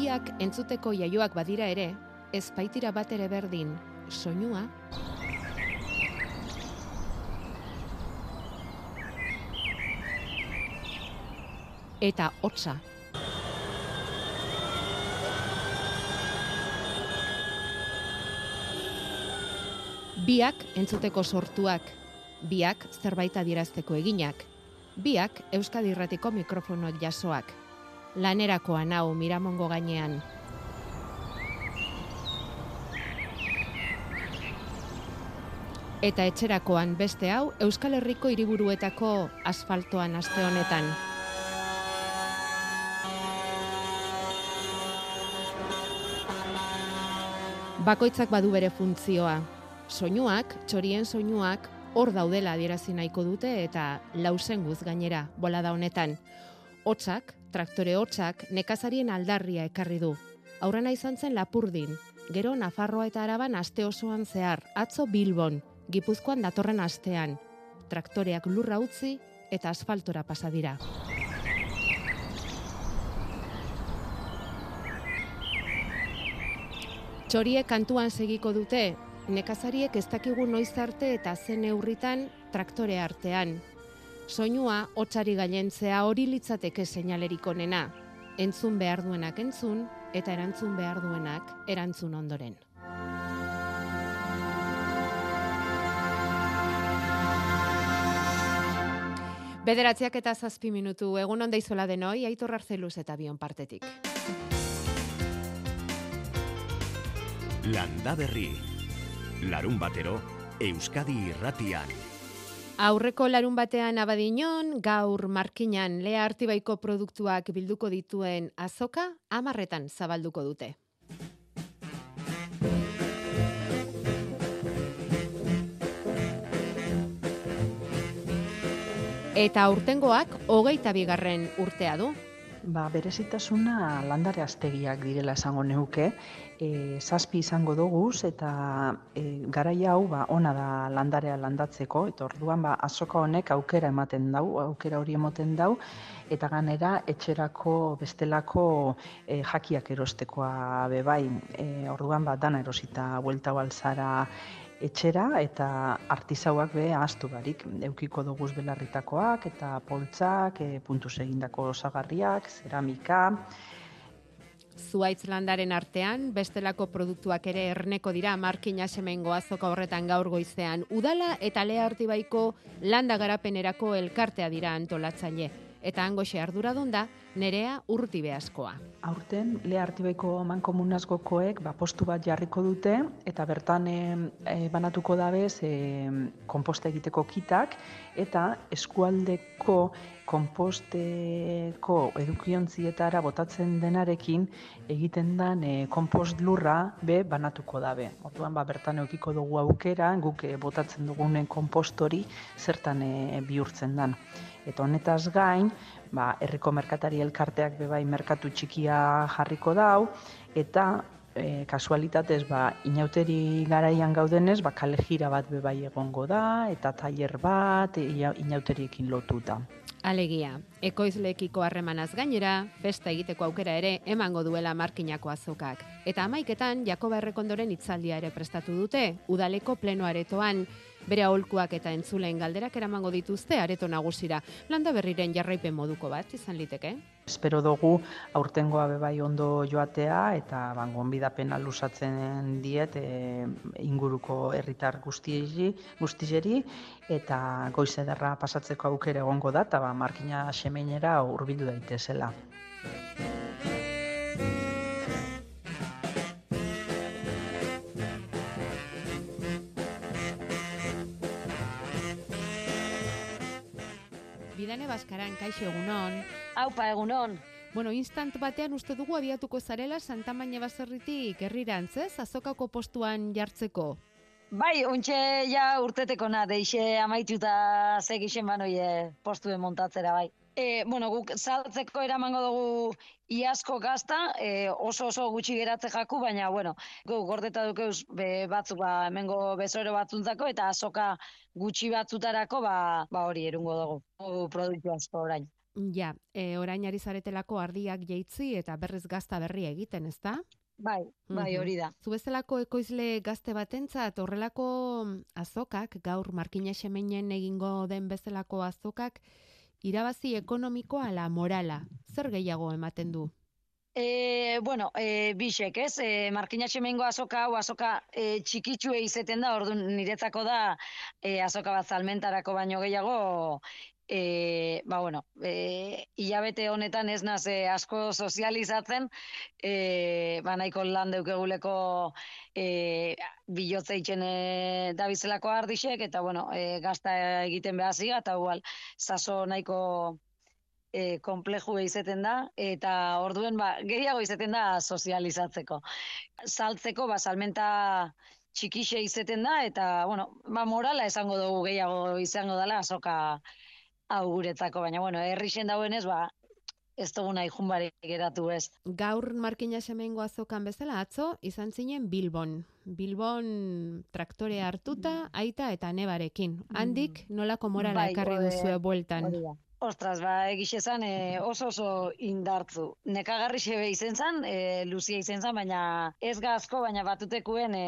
biak entzuteko jaioak badira ere, ez baitira bat ere berdin, soinua eta hotza. Biak entzuteko sortuak, biak zerbait adierazteko eginak, biak Euskadi Irratiko mikrofonoak jasoak. Lanerakoa nau Miramongo gainean. Eta etxerakoan beste hau Euskal Herriko hiriburuetako asfaltoan aste honetan. Bakoitzak badu bere funtzioa. Soinuak, txorien soinuak, hor daudela adierazi nahiko dute eta lausenguz gainera bolada honetan. Hotzak, traktore hotzak, nekazarien aldarria ekarri du. Aurrena izan zen lapurdin, gero Nafarroa eta Araban aste osoan zehar, atzo Bilbon, Gipuzkoan datorren astean. Traktoreak lurra utzi eta asfaltora pasa dira. Txoriek kantuan segiko dute, nekazariek ez dakigu noiz arte eta zen neurritan traktore artean. Soinua hotzari gailentzea hori litzateke seinalerik onena. Entzun behar duenak entzun eta erantzun behar duenak erantzun ondoren. Bederatziak eta zazpi minutu egun onda izola denoi, aitor arzeluz eta bion partetik. Landa berri. Larun batero, Euskadi irratian. Aurreko larun batean abadinon, gaur markinan lea artibaiko produktuak bilduko dituen azoka, amarretan zabalduko dute. Eta urtengoak hogeita bigarren urtea du. Ba, berezitasuna landare astegiak direla esango neuke, e, zazpi izango doguz eta e, garai hau ba, ona da landarea landatzeko, eta orduan ba, azoka honek aukera ematen dau, aukera hori ematen dau, eta ganera etxerako bestelako e, jakiak erostekoa bebai, e, orduan ba, dana erosita buelta balzara etxera eta artizauak be ahaztu barik. Eukiko duguz belarritakoak eta poltzak, e, puntuz egindako osagarriak, zeramika, Zuaitz landaren artean, bestelako produktuak ere erneko dira markina semengo azoka horretan gaur goizean. Udala eta lea artibaiko landa garapenerako elkartea dira antolatzaile. Eta angoxe arduradun da, nerea urti behazkoa. Aurten, le artibaiko mankomunazgokoek ba, postu bat jarriko dute, eta bertan e, banatuko dabez e, komposta egiteko kitak, eta eskualdeko komposteko edukiontzietara botatzen denarekin egiten den e, kompost lurra be banatuko dabe. Orduan ba, bertan eukiko dugu aukera, guk e, botatzen dugunen kompostori zertan e, bihurtzen dan. Eta honetaz gain, ba, herriko merkatari elkarteak bebai merkatu txikia jarriko dau, eta e, kasualitatez ba, inauteri garaian gaudenez, ba, kale bat bebai egongo da, eta tailer bat, e, inauteriekin lotuta. Alegia, ekoizlekiko harremanaz gainera, festa egiteko aukera ere emango duela markinako azokak. Eta amaiketan, Jakoba Errekondoren itzaldia ere prestatu dute, udaleko plenoaretoan, bere aholkuak eta entzuleen galderak eramango dituzte areto nagusira. Landa berriren jarraipen moduko bat izan liteke. Espero dugu aurtengoa bebai ondo joatea eta ban gonbidapena lusatzen diet e, inguruko herritar guztiei guztizeri eta goiz ederra pasatzeko aukera egongo da eta ba markina xemeinera hurbildu daitezela. Bidane Baskaran, kaixo egunon. Aupa egunon. Bueno, instant batean uste dugu abiatuko zarela Santa Maña baserritik herrirantz, ez? Azokako postuan jartzeko. Bai, ontxe ja urteteko na, deixe amaituta segixen banoie postuen montatzera, bai. E, bueno, guk saltzeko eramango dugu iasko gazta, e, oso oso gutxi geratze jaku, baina, bueno, guk gordeta dukeuz be, batzuk ba, hemengo bezoro batzuntzako, eta azoka gutxi batzutarako, ba, ba hori erungo dugu, produktu asko orain. Ja, e, orain ari zaretelako ardiak jeitzi eta berriz gazta berri egiten, ezta? Bai, bai, Mhm. hori da. Zu bezalako ekoizle gazte batentzat horrelako azokak, gaur markina xemeinen egingo den bezalako azokak, irabazi ekonomikoa ala morala. Zer gehiago ematen du? E, bueno, e, bisek, ez? E, markina txemengo azoka, hau azoka e, txikitsue izeten da, orduan niretzako da e, azoka bat zalmentarako baino gehiago, e, ba, bueno, e, hilabete honetan ez naz e, asko sozializatzen, e, ba, nahiko lan deukeguleko e, bilotze itxen e, dabizelako ardixek, eta, bueno, e, gazta egiten behaziga, eta igual, saso nahiko e, kompleju izaten da, eta orduen ba, gehiago izaten da sozializatzeko. Saltzeko, ba, salmenta txikixe izaten da, eta, bueno, ba, morala esango dugu gehiago izango dela azoka hau guretzako, baina, bueno, herrixen dauenez, ba, ez dugu nahi geratu ez. Gaur markina xemengo azokan bezala atzo izan zinen Bilbon. Bilbon traktore hartuta, aita eta nebarekin. Handik nolako morala Bai, ekarri duzue bueltan. Hori da. Ostras, ba, egixe zan, e, oso oso indartzu. Nekagarri xebe izen zan, e, luzia izen zan, baina ez gazko, baina batutekuen e,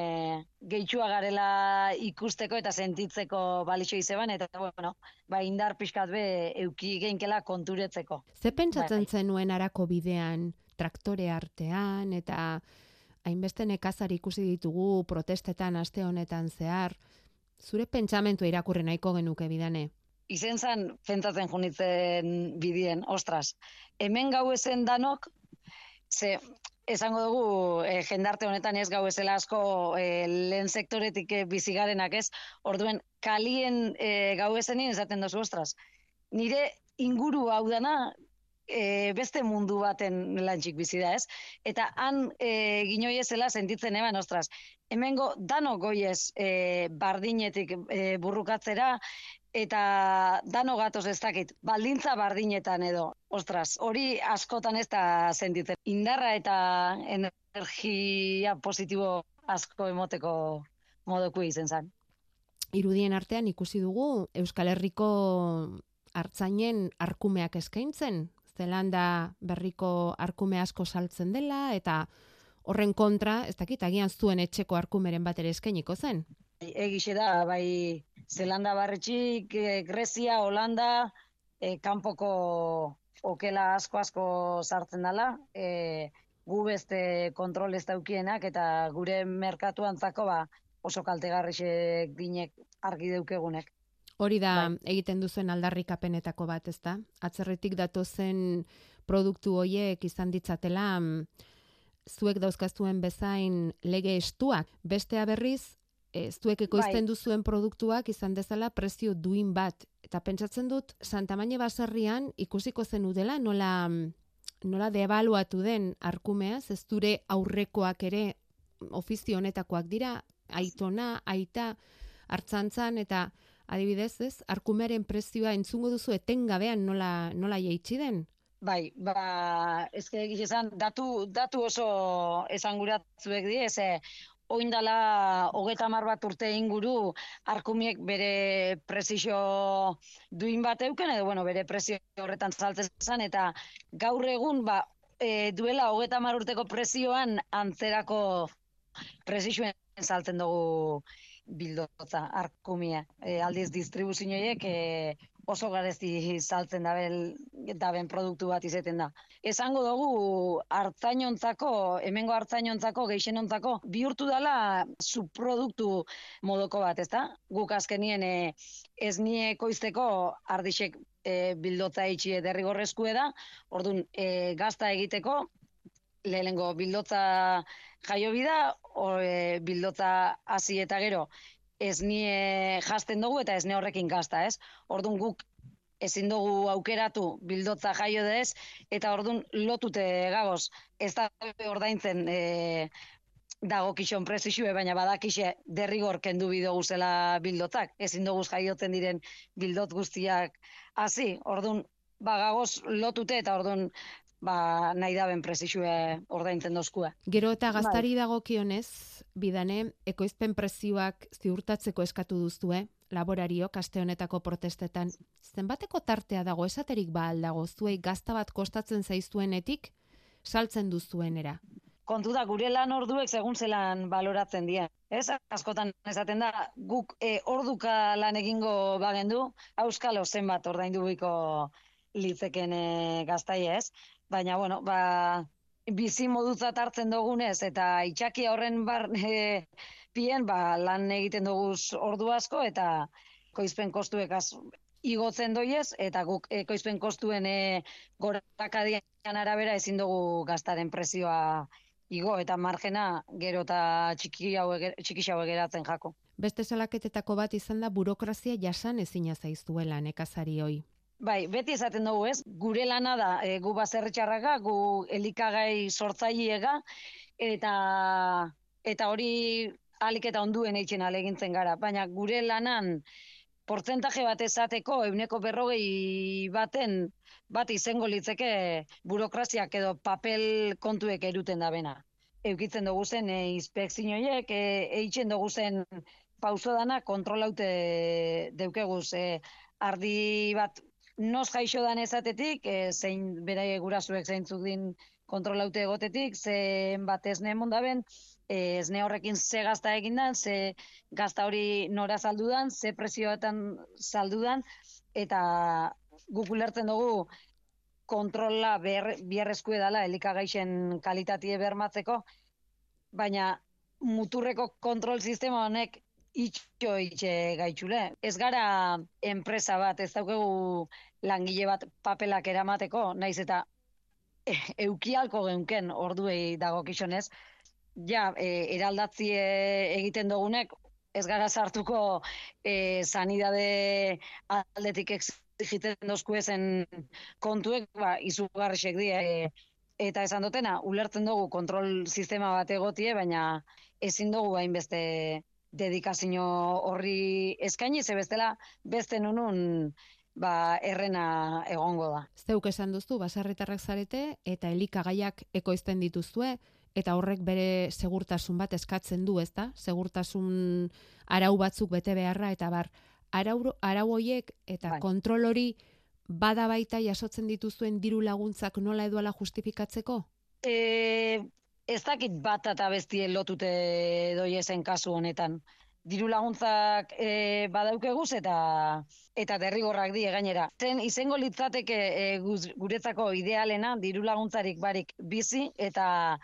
gehitxua garela ikusteko eta sentitzeko balixo izeban, eta, bueno, ba, indar pixkat be euki geinkela konturetzeko. Ze pentsatzen Bai. zenuen arako bidean, traktore artean, eta hainbeste nekazari ikusi ditugu protestetan aste honetan zehar, zure pentsamentua irakurri nahiko genuke bidane. Izen zan pentsatzen junitzen bidien, ostras, hemen gau ezen danok, ze, esango dugu, e, jendarte honetan ez gau ezela asko e, lehen sektoretik e, bizigarenak ez, orduen kalien e, gau ezenin esaten dozu, ostras, nire inguru hau dana, e, beste mundu baten lantxik bizi da, ez? Eta han e, ginoi ezela sentitzen eban, ostras, hemengo dano goiez e, bardinetik e, burrukatzera, eta dano gatoz ez dakit, baldintza bardinetan edo, ostras, hori askotan ez da sentitzen. Indarra eta energia positibo asko emoteko moduko izen zen. Irudien artean ikusi dugu Euskal Herriko hartzainen arkumeak eskaintzen, Zelanda berriko arkume asko saltzen dela, eta horren kontra, ez dakit, agian zuen etxeko arkumeren bat ere eskainiko zen. Egixe da, bai, Zelanda barretxik, Grezia, Holanda, eh, kanpoko okela asko asko sartzen dela, eh, gu beste kontrol ez daukienak eta gure merkatuantzako ba, oso kaltegarrixek dinek argi deukegunek. Hori da Bai. egiten duzuen aldarrikapenetako bat, ezta? Atzerritik datozen produktu hoiek izan ditzatela mm, zuek dauzkazuen bezain lege estuak. Bestea berriz, e, zuek ekoizten Bai. duzuen produktuak izan dezala prezio duin bat. Eta pentsatzen dut, Santamaine baserrian ikusiko zenudela nola, mm, nola debaluatu den arkumeaz, ez dure aurrekoak ere ofizio honetakoak dira, aitona, aita, hartzantzan, eta adibidez, ez, arkumearen prezioa entzungo duzu etengabean nola, nola jaitsi den? Bai, ba, ezke esan, datu, datu oso esanguratzuek die, ze oindala hogeta mar bat urte inguru arkumiek bere prezio duin bat euken, edo bueno, bere prezio horretan saltzen zen, eta gaur egun, ba, e, duela hogeta mar urteko prezioan antzerako prezioen saltzen dugu bildotza, arkumia. E, aldiz distribuzioiek e, oso garezti saltzen dabel, daben produktu bat izeten da. Esango dugu hartzainontzako, hemengo hartzainontzako, geixenontzako, bihurtu dela subproduktu modoko bat, ezta? Guk azkenien e, ez nie koizteko ardixek e, bildotza itxie derrigorrezkue da, orduan e, gazta egiteko, lehenengo bildotza jaio bida, o, e, bildotza hasi eta gero, ez nie jasten dugu eta ez ne horrekin gazta, ez? Orduan guk ezin dugu aukeratu bildotza jaio dez, eta orduan lotute gagoz, ez da ordaintzen e, dago kixon prezisue, baina badakixe derrigor kendu bido guzela bildotzak. Ezin dugu jaiotzen diren bildot guztiak hasi, orduan ba gagoz lotute eta orduan ba, nahi daben prezisue ordaintzen dozkua. Gero eta gaztari dagokionez, bidane, ekoizpen prezioak ziurtatzeko eskatu duzue, laborario kaste honetako protestetan. Zenbateko tartea dago esaterik ba aldago zuei gazta bat kostatzen zaizuenetik saltzen duzuenera. Kontu da, gure lan orduek segun zelan baloratzen dien. Ez, askotan esaten da, guk e, orduka lan egingo bagendu, auskalo zenbat ordaindu biko litzeken e, gaztai ez. Baina, bueno, ba, bizi modutzat hartzen dugunez, eta itxaki horren bar, e, pien, ba, lan egiten dugu ordu asko, eta koizpen kostuek az, igotzen doiez, eta guk e, koizpen kostuen e, gorakadian arabera ezin dugu gaztaren presioa igo, eta margena gero eta txiki hau geratzen jako. Beste salaketetako bat izan da burokrazia jasan ezina zaizuela nekazari hoi. Bai, beti esaten dugu, ez? Gure lana da, e, gu baserritxarraga, gu elikagai sortzaileega eta eta hori alik eta onduen eitzen alegintzen gara, baina gure lanan portzentaje bat ezateko euneko berrogei baten bat izango litzeke burokraziak edo papel kontuek eruten da bena. Eukitzen dugu zen e, inspekzioiek, e, eitzen dugu zen pauso dana kontrolaute deukeguz e, ardi bat nos jaixo dan ezatetik, e, zein bera gurasuek zeintzuk din kontrolaute egotetik, zein bat ez nehen e, ez ne horrekin ze gazta egin dan, ze gazta hori nora saldudan, ze presioetan saldudan, eta guk ulertzen dugu kontrola biherrezku edala elikagaixen kalitatie bermatzeko, baina muturreko kontrol sistema honek itxo itxe gaitxule. Ez gara enpresa bat, ez daukegu langile bat papelak eramateko, naiz eta e, eukialko geunken orduei dago kixonez, ja, e, eraldatzi egiten dugunek, ez gara sartuko e, sanidade aldetik egiten dozku ezen kontuek, ba, izugarrisek die, e, eta esan dutena, ulertzen dugu kontrol sistema bat egotie, baina ezin dugu hainbeste dedikazio horri eskaini, ze bestela beste nunun ba, errena egongo da. Zeuk esan duzu, basarritarrak zarete eta elikagaiak ekoizten dituzue, eta horrek bere segurtasun bat eskatzen du, ezta? Segurtasun arau batzuk bete beharra, eta bar, arau, arau hoiek eta bai. kontrol hori bada baita jasotzen dituzuen diru laguntzak nola edoala justifikatzeko? E, ez dakit bat eta bestien lotute doiezen kasu honetan. Diru laguntzak e, badaukeguz eta eta derrigorrak die gainera. Zen izango litzateke e, guretzako idealena diru laguntzarik barik bizi eta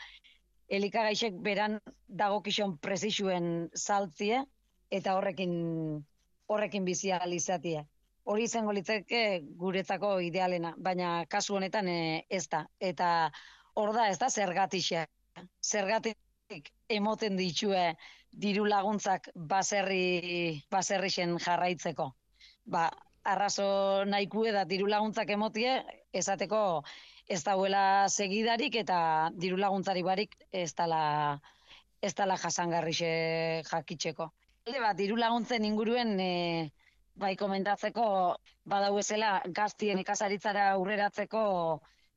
elikagaixek beran dagokixon prezisuen saltzie eta horrekin horrekin bizi izatie. Hori izango litzake guretzako idealena, baina kasu honetan e, ez da. Eta hor da, ez da, zergatixea zergatik emoten ditue diru laguntzak baserri baserrixen jarraitzeko. Ba, arrazo nahikue da diru laguntzak emotie, esateko ez dauela segidarik eta diru laguntzari barik ez dala, ez dala jasangarrixe jakitzeko. Alde bat, diru laguntzen inguruen e, bai komentatzeko badau ezela gaztien ikasaritzara aurreratzeko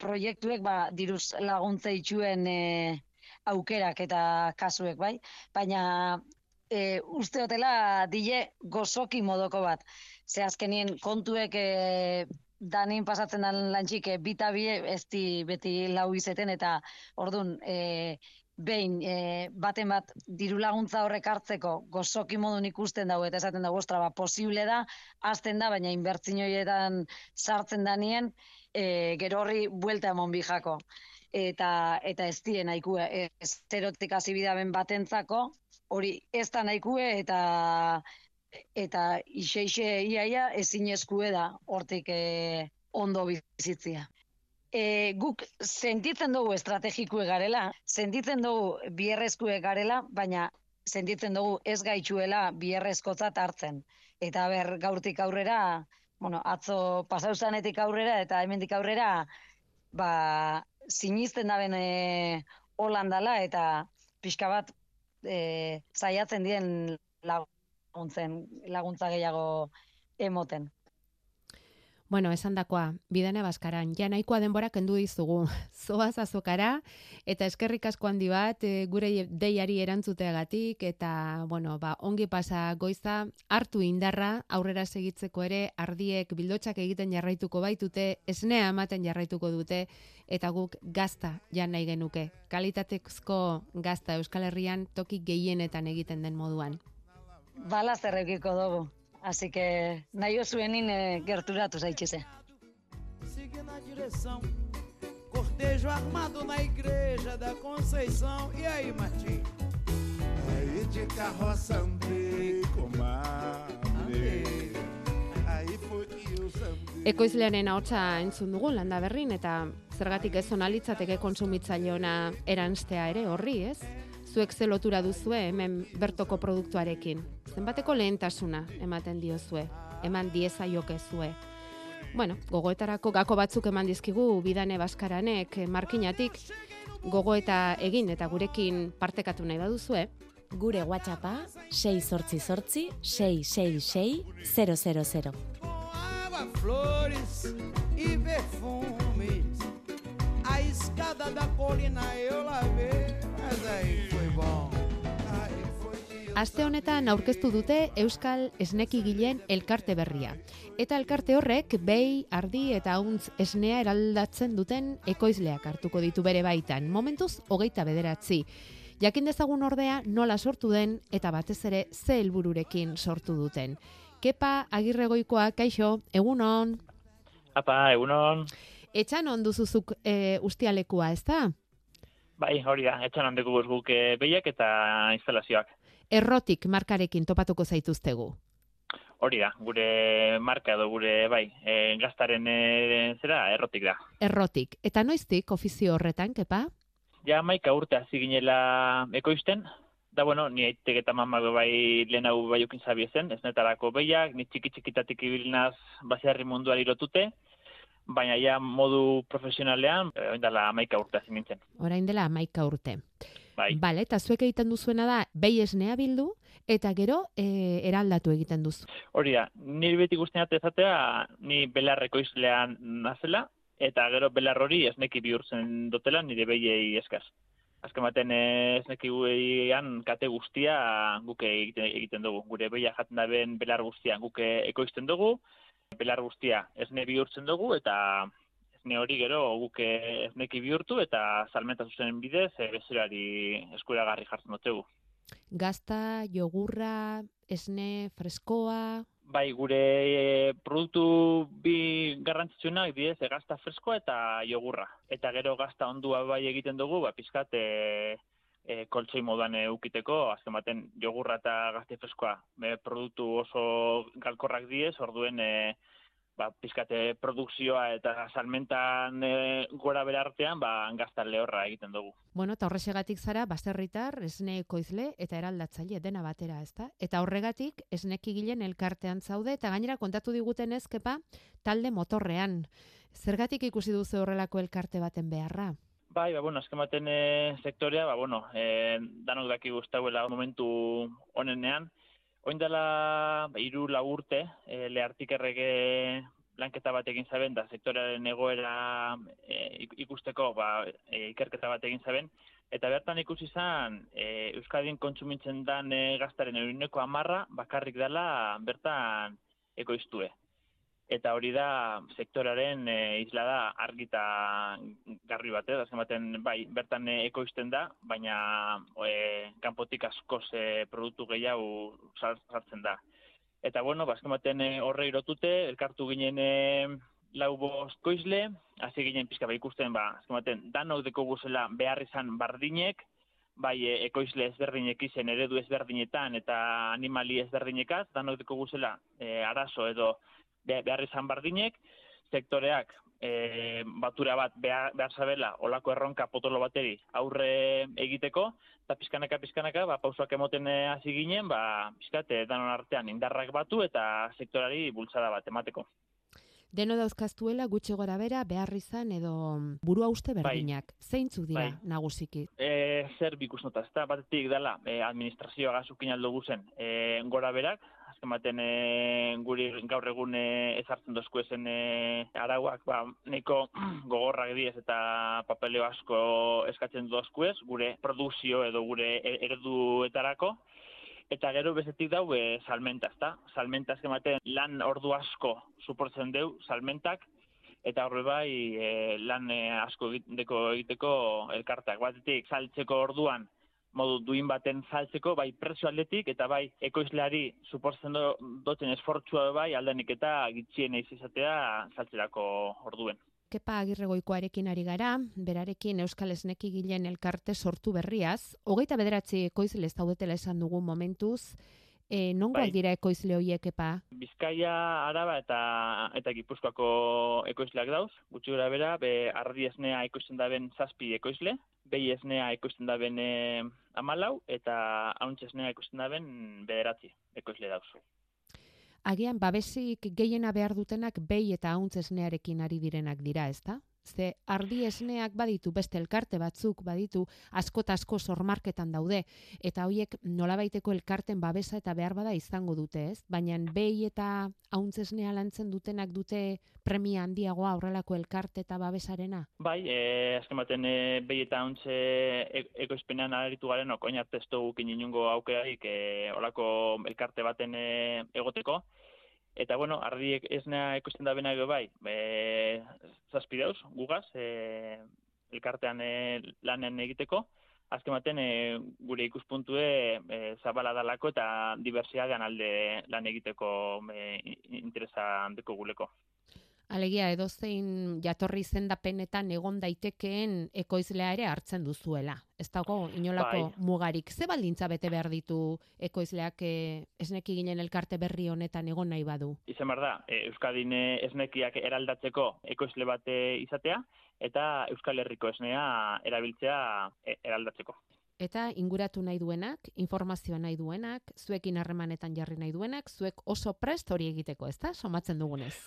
proiektuek ba, diruz laguntza itxuen e, aukerak eta kasuek, bai? Baina e, uste hotela dile gozoki modoko bat. Ze azkenien kontuek e, danin pasatzen dan lantxik e, bita bie ez di beti lau izeten eta ordun e, behin e, baten bat diru laguntza horrek hartzeko gozoki modun ikusten dago eta esaten dago ostra ba posible da azten da baina inbertsioietan sartzen danien e, gero horri buelta emon bijako eta eta ez die nahikue esterotik hasi bidaben batentzako hori ez da nahikue eta eta ixeixe iaia ezin eskue da hortik e, ondo bizitzia. E, guk sentitzen dugu estrategikue garela, sentitzen dugu bierrezkue garela, baina sentitzen dugu ez gaitxuela bierrezkotzat hartzen. Eta ber, gaurtik aurrera, bueno, atzo pasauzanetik aurrera eta hemendik aurrera, ba, sinisten daben e, Holandala eta pixka bat e, zaiatzen dien laguntzen, laguntza gehiago emoten. Bueno, esan dakoa, bidene baskaran, ja nahikoa denbora kendu dizugu. Zoaz azokara, eta eskerrik asko handi bat, e, gure deiari erantzuteagatik, eta, bueno, ba, ongi pasa goiza, hartu indarra, aurrera segitzeko ere, ardiek bildotxak egiten jarraituko baitute, esnea ematen jarraituko dute, eta guk gazta jan nahi genuke. Kalitatekozko gazta Euskal Herrian toki gehienetan egiten den moduan. Bala zerrekiko dugu. Así que nahi osuenin e, gerturatu zaitxeze. Sigue na direção, cortejo armado na igreja da Conceição. E aí, Martim? Aí de carroça andei, comadre. Aí foi que eu Ekoizlearen ahotsa entzun dugu landa berrin eta zergatik ez onalitzateke kontsumitzaile ona eranstea ere horri, ez? Zuek ze lotura duzue hemen bertoko produktuarekin. Zenbateko lehentasuna ematen diozue, eman dieza joke zue. Bueno, gogoetarako gako batzuk eman dizkigu bidane baskaranek markinatik gogoeta egin eta gurekin partekatu nahi baduzue. Gure WhatsAppa 6 sortzi sortzi 666 000. Flores e perfumes A escada da colina eu lavei Aste honetan aurkeztu dute Euskal Esnekigileen elkarte berria. Eta elkarte horrek behi, ardi eta hauntz esnea eraldatzen duten ekoizleak hartuko ditu bere baitan. Momentuz, hogeita bederatzi. Jakin dezagun ordea nola sortu den eta batez ere ze helbururekin sortu duten. Kepa agirregoikoa, kaixo, egunon? Apa, egunon. Etxan onduzuzuk e, ustialekua, ez da? Bai, hori da, etxan handeko guzguk e, behiak eta instalazioak errotik markarekin topatuko zaituztegu. Hori da, gure marka edo gure, bai, e, gaztaren e, zera, errotik da. Errotik. Eta noiztik ofizio horretan, kepa? Ja, maika urte hasi ginela ekoizten, da bueno, ni aitek eta mama bai lehen hau bai ukin zabiezen, ez netarako behiak, ni txiki txikitatik ibilinaz baserri munduari lotute, baina ja modu profesionalean, e, oin dela maika urte hasi nintzen. Orain dela maika urte. Bai. Bale, eta zuek egiten duzuena da, behi esnea bildu, eta gero e, eraldatu egiten duzu. Hori da, nire beti guztien ezatea, ni belarreko izlean nazela, eta gero belar hori esneki bihurtzen dutela nire behiei eskaz. Azken baten esneki gueian kate guztia guke egiten, egiten dugu. Gure behia jaten da ben belar guztia guke ekoizten dugu, belar guztia esne bihurtzen dugu, eta esne hori gero guke esneki bihurtu eta salmenta zuzen bidez e, bezerari eskuragarri jartzen dutegu. Gazta, jogurra, esne, freskoa... Bai, gure e, produktu bi garrantzitsunak bidez, e, gazta freskoa eta jogurra. Eta gero gazta ondua bai egiten dugu, ba, pizkat, e, e, koltsoi moduan eukiteko, azken baten jogurra eta gazte freskoa e, produktu oso galkorrak diez, orduen e, ba, pizkate produkzioa eta salmentan e, gora bera artean, ba, angaztan lehorra egiten dugu. Bueno, eta horrexegatik zara, baserritar, esne ekoizle eta eraldatzaile dena batera, ezta? Eta horregatik, esnekigilen elkartean zaude, eta gainera kontatu diguten ezkepa, talde motorrean. Zergatik ikusi duzu horrelako elkarte baten beharra? Bai, ba, bueno, azken baten e, sektorea, ba, bueno, e, danok daki guztauela momentu honenean, Oin dela ba, iru lagurte, e, lehartik errege lanketa bat egin zaben, da sektorearen egoera e, ikusteko ba, e, ikerketa bat egin zaben, eta bertan ikusi izan e, Euskadin kontsumitzen dan e, gaztaren eurineko amarra bakarrik dela bertan ekoiztue eta hori da sektoraren e, isla da argita garri bat, eh? baten bai, bertan e, ekoizten da, baina e, kanpotik asko ze produktu gehiago sartzen da. Eta bueno, bazken baten e, horre irotute, elkartu ginen e, lau bost koizle, hasi ginen pizka ba ikusten, ba, azken baten, danok deko guzela behar izan bardinek, bai e, ekoizle ezberdinek izen eredu ezberdinetan eta animali ezberdinekaz, danok deko guzela e, arazo edo behar izan bardinek, sektoreak e, batura bat behar, behar zabela olako erronka potolo bateri aurre egiteko, eta pizkanaka pizkanaka, ba, pausoak emoten e, hasi ginen, ba, pizkate danon artean indarrak batu eta sektorari bultzada bat emateko. Deno dauzkaztuela gutxi gora bera behar izan edo burua uste bai. berdinak. Bai. Zeintzu dira bai. nagusiki? E, zer bikus nota, ez batetik dela e, administrazioa gazukin aldo guzen e, gora berak, azken baten e, guri gaur egun e, ezartzen dozku e, arauak, ba, neko gogorrak diez eta papeleo asko eskatzen dozku ez, gure produzio edo gure e, ereduetarako, Eta gero bezetik dau e, salmenta, ezta? Salmenta azken baten lan ordu asko suportzen deu salmentak, eta horre bai e, lan e, asko egiteko, egiteko elkartak. Batetik, saltzeko orduan modu duin baten saltzeko, bai prezio atletik, eta bai ekoizleari suportzen do, doten esfortzua bai aldenik eta gitxien eiz izatea saltzerako orduen. Kepa agirregoikoarekin ari gara, berarekin Euskal Esneki gilen elkarte sortu berriaz, hogeita bederatzi ekoizle ez daudetela esan dugu momentuz, E, non bai. dira ekoizle horiek epa? Bizkaia, Araba eta eta Gipuzkoako ekoizleak dauz. Gutxi gura bera, be, ardi esnea ekoizten da ben zazpi ekoizle, behi esnea ekoizten da ben e, amalau, eta hauntz esnea ekoizten da ben bederatzi ekoizle dauz. Agian, babesik gehiena behar dutenak behi eta hauntz esnearekin ari direnak dira, ezta? Ze ardi esneak baditu beste elkarte batzuk baditu asko asko sormarketan daude eta hoiek nolabaiteko elkarten babesa eta behar bada izango dute, ez? Baina behi eta hauntz esnea lantzen dutenak dute premia handiagoa aurrelako elkarte eta babesarena? Bai, eh azken baten e, behi eta hauntz e, ekoizpenean aritu garen okoin artestu gukin inungo aukerarik e, olako elkarte baten e, egoteko. Eta, bueno, ardiek esnea ikusten da benak bai, e, zazpi dauz, gugaz, e, elkartean e, lanen egiteko, azken baten e, gure ikuspuntue e, zabala dalako eta diversiadean alde lan egiteko e, interesa handeko guleko. Alegia, edozein jatorri zendapenetan egon daitekeen ekoizlea ere hartzen duzuela. Ez dago inolako bai. mugarik. Ze baldintza bete behar ditu ekoizleak e, esneki ginen elkarte berri honetan egon nahi badu? Izen behar da, e, Euskadin esnekiak eraldatzeko ekoizle bate izatea, eta Euskal Herriko esnea erabiltzea e, eraldatzeko. Eta inguratu nahi duenak, informazioa nahi duenak, zuekin harremanetan jarri nahi duenak, zuek oso prest hori egiteko, ezta? Somatzen dugunez.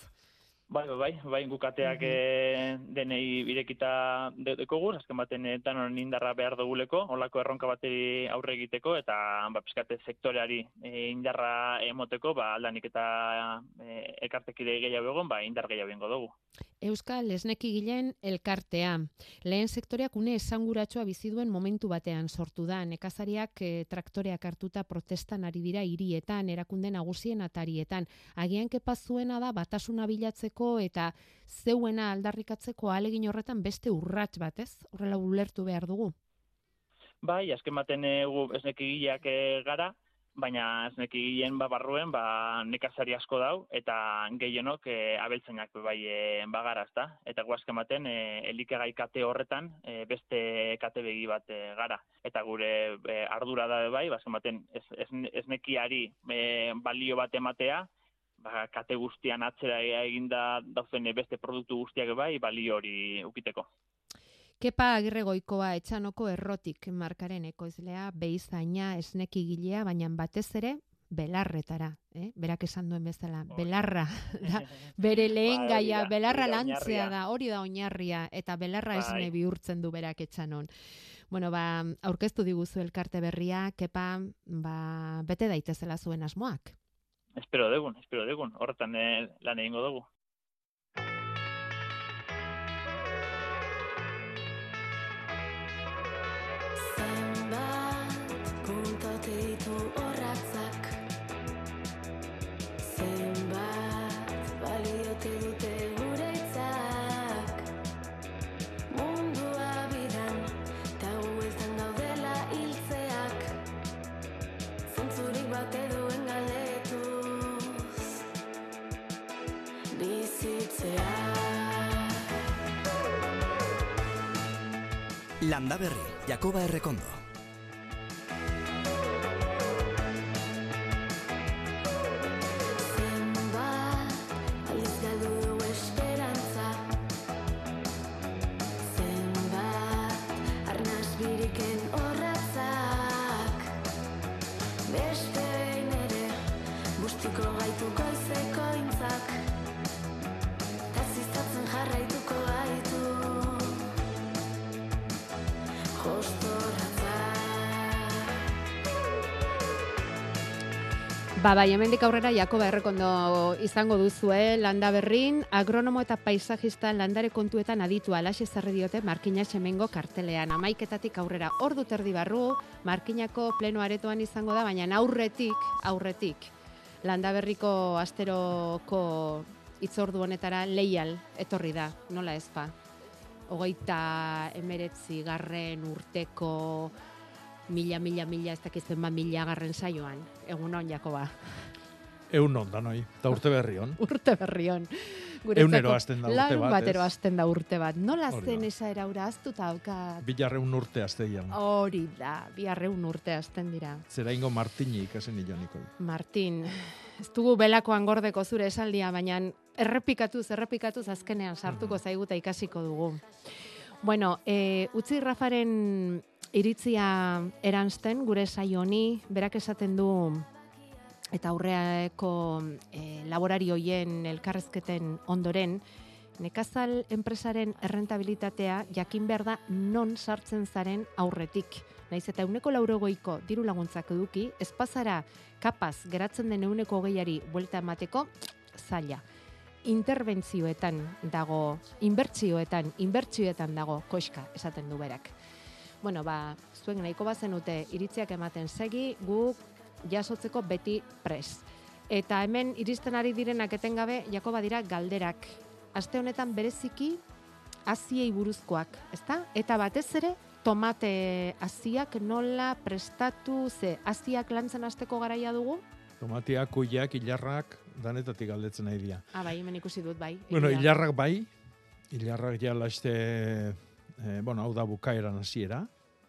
Bai, bai, bai, gukateak mm -hmm. denei birekita dekogu, azken baten eh, danon indarra behar duguleko, olako erronka bateri aurre egiteko, eta ba, piskate sektoreari e, indarra emoteko, ba, aldanik eta e, ekartekide gehiago egon, ba, indar gehiago bengo dugu. Euskal Esneki Gilen elkartea. Lehen sektoreak une esanguratsua bizi duen momentu batean sortu da. Nekazariak e, traktoreak hartuta protestan ari dira hirietan, erakunde nagusien atarietan. Agian kepazuena da batasuna bilatzeko eta zeuena aldarrikatzeko alegin horretan beste urrats bat, ez? Horrela ulertu behar dugu. Bai, azken baten egu esneki gileak eh, gara, baina esneki gileen ba barruen ba nekazari asko dau eta gehienok e, abeltzainak bai e, bagara, ezta? Eta gu azken baten e, elikegai kate horretan beste kate begi bat gara eta gure ardura da bai, ba azken baten esnekiari balio bat ematea ba, kate guztian atzera eginda dauzen beste produktu guztiak bai, bali hori ukiteko. Kepa agirre goikoa etxanoko errotik markaren ekoizlea, beizaina, esneki gilea, baina batez ere, belarretara, eh? berak esan duen bezala, belarra, da, bere lehen ba, gaia, belarra lantzea da, hori da oinarria, eta belarra bai. esne bihurtzen du berak etxanon. Bueno, ba, aurkeztu diguzu elkarte berria, kepa, ba, bete daitezela zuen asmoak espero degun, espero degun, horretan eh, lan egingo dugu. Landa Berri, Jakoba Ba, bai, hemendik aurrera Jakoba errekondo izango duzue landa berrin, agronomo eta paisajista landare kontuetan aditu alaxe zerri diote Markina Xemengo kartelean. Amaiketatik aurrera hor dut erdi barru, Markinako pleno aretoan izango da, baina aurretik, aurretik, landa berriko asteroko itzordu honetara leial etorri da, nola ezpa? Ogeita emeretzi garren urteko mila, mila, mila, ez dakizten ba mila garren saioan. Egun hon, Jakoba. Egun hon, da noi, eta urte berri hon. urte berri hon. Eunero azten da urte bat, batero azten da urte bat. Nola zen esa eraura aztuta hauka? Bilarreun urte azte Hori da, bilarreun urte azten dira. Zera ingo Martini ikasen niko. Martin, ez dugu belakoan gordeko zure esaldia, baina errepikatuz, errepikatuz azkenean sartuko zaiguta ikasiko dugu. Bueno, e, utzi Rafaren iritzia eransten gure saio honi berak esaten du eta aurreako e, laborari hoien elkarrezketen ondoren nekazal enpresaren errentabilitatea jakin behar da non sartzen zaren aurretik. Naiz eta euneko laurogoiko diru laguntzak eduki, espazara kapaz geratzen den euneko gehiari buelta emateko, zaila. Interbentzioetan dago, inbertsioetan, inbertsioetan dago, koiska, esaten du berak bueno, ba, zuen nahiko bazenute iritziak ematen segi, guk jasotzeko beti pres. Eta hemen iristen ari direnak etengabe, jako badira galderak. Aste honetan bereziki aziei buruzkoak, ezta? Eta batez ere, tomate aziak nola prestatu ze aziak lantzen hasteko garaia dugu? Tomateak, kuiak, hilarrak, danetatik galdetzen nahi dira. Ah, bai, hemen ikusi dut, bai. Bueno, hilarrak bai, hilarrak ja laste, eh, bueno, hau da bukaeran hasiera,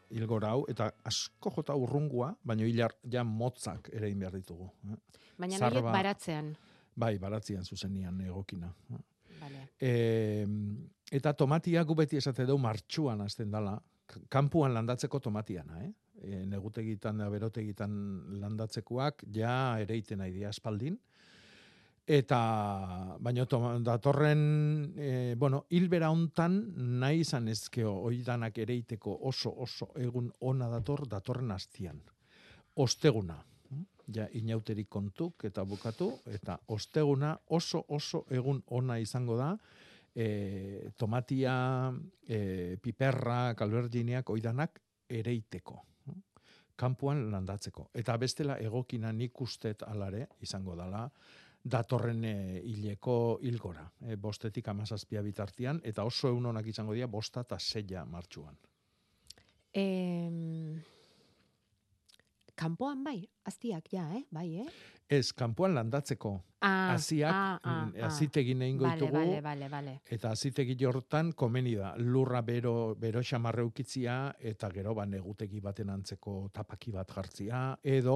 hilgora hau, eta asko jota urrungua, baina hilar ja motzak ere behar ditugu. Eh? Baina Zarba, baratzean. Bai, baratzean zuzenian egokina. Vale. E, eta tomatia gu beti esate dugu martxuan azten dala, kanpuan landatzeko tomatiana, eh? E, negutegitan, berotegitan landatzekoak, ja ere iten nahi dia espaldin. Eta, baina datorren, e, bueno, hilbera hontan nahi izan ezkeo oidanak ereiteko oso oso egun ona dator datorren hastian. Osteguna, ja inauterik kontuk eta bukatu, eta osteguna oso oso egun ona izango da, e, tomatia, e, piperra, kalbergineak oidanak ereiteko kanpuan landatzeko. Eta bestela egokina nik ustet alare izango dala, datorren e, hileko hilgora, e, bostetik amazazpia bitartian, eta oso egun honak izango dira bosta eta seia martxuan. Eh, kanpoan bai, aztiak ja, eh? bai, eh? Ez, kanpoan landatzeko. Ah, aziak, ah, ah, mm, ah. azitegi nahi vale, vale, vale, vale. Eta azitegi jortan, komeni da, lurra bero, bero xamarre ukitzia, eta gero, ba, negutegi baten antzeko tapaki bat jartzia, edo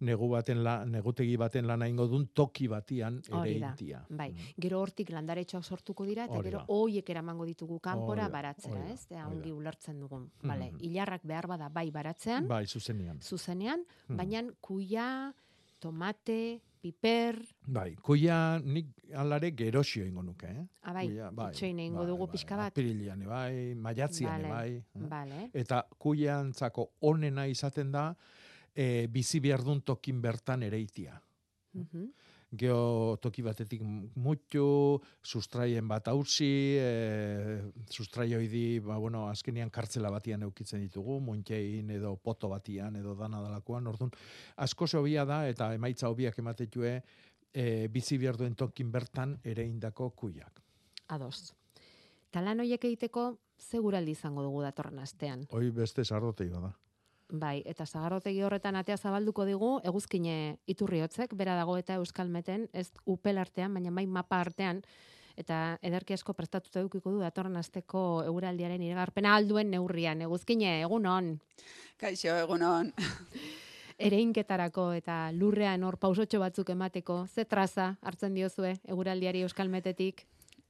negu baten la, negutegi baten lan ingo dun toki batian ere intia. Bai, mm. gero hortik landaretxoak sortuko dira, eta gero hoiek eramango ditugu kanpora baratzera, ez? Eta ongi ulertzen dugun. Mm. Vale, ilarrak behar bada bai baratzean. Bai, zuzenean. Zuzenean, mm. baina kuia tomate, piper... Bai, kuia nik alare gerosio ingo nuke, eh? Ah, bai, kuia, bai, ingo bai, dugu bai, pixka bat. Apirilian, bai, maiatzian, vale, bai. Eh? Vale. Eta kuia antzako onena izaten da, e, bizi behar tokin bertan ereitia. Uh geho toki batetik mutu, sustraien bat hausi, e, sustraioidi, ba, bueno, azkenian kartzela batian eukitzen ditugu, muntxein edo poto batian edo dana dalakoan, orduan, asko zobia da, eta emaitza hobiak ematetue, e, bizi behar duen tokin bertan ere indako kuiak. Ados. Talan hoiek egiteko, seguraldi izango dugu datorren astean. Hoi beste sardotei da. Bai, eta zagarrotegi horretan atea zabalduko digu, eguzkine iturriotzek, bera dago eta euskalmeten, ez upel artean, baina mai mapa artean, eta ederki asko prestatuta edukiko du datorren asteko euraldiaren iragarpena alduen neurrian. Eguzkine, egun on. Kaixo, egun on. Ere inketarako eta lurrean hor pausotxo batzuk emateko, ze traza hartzen diozue euraldiari euskalmetetik?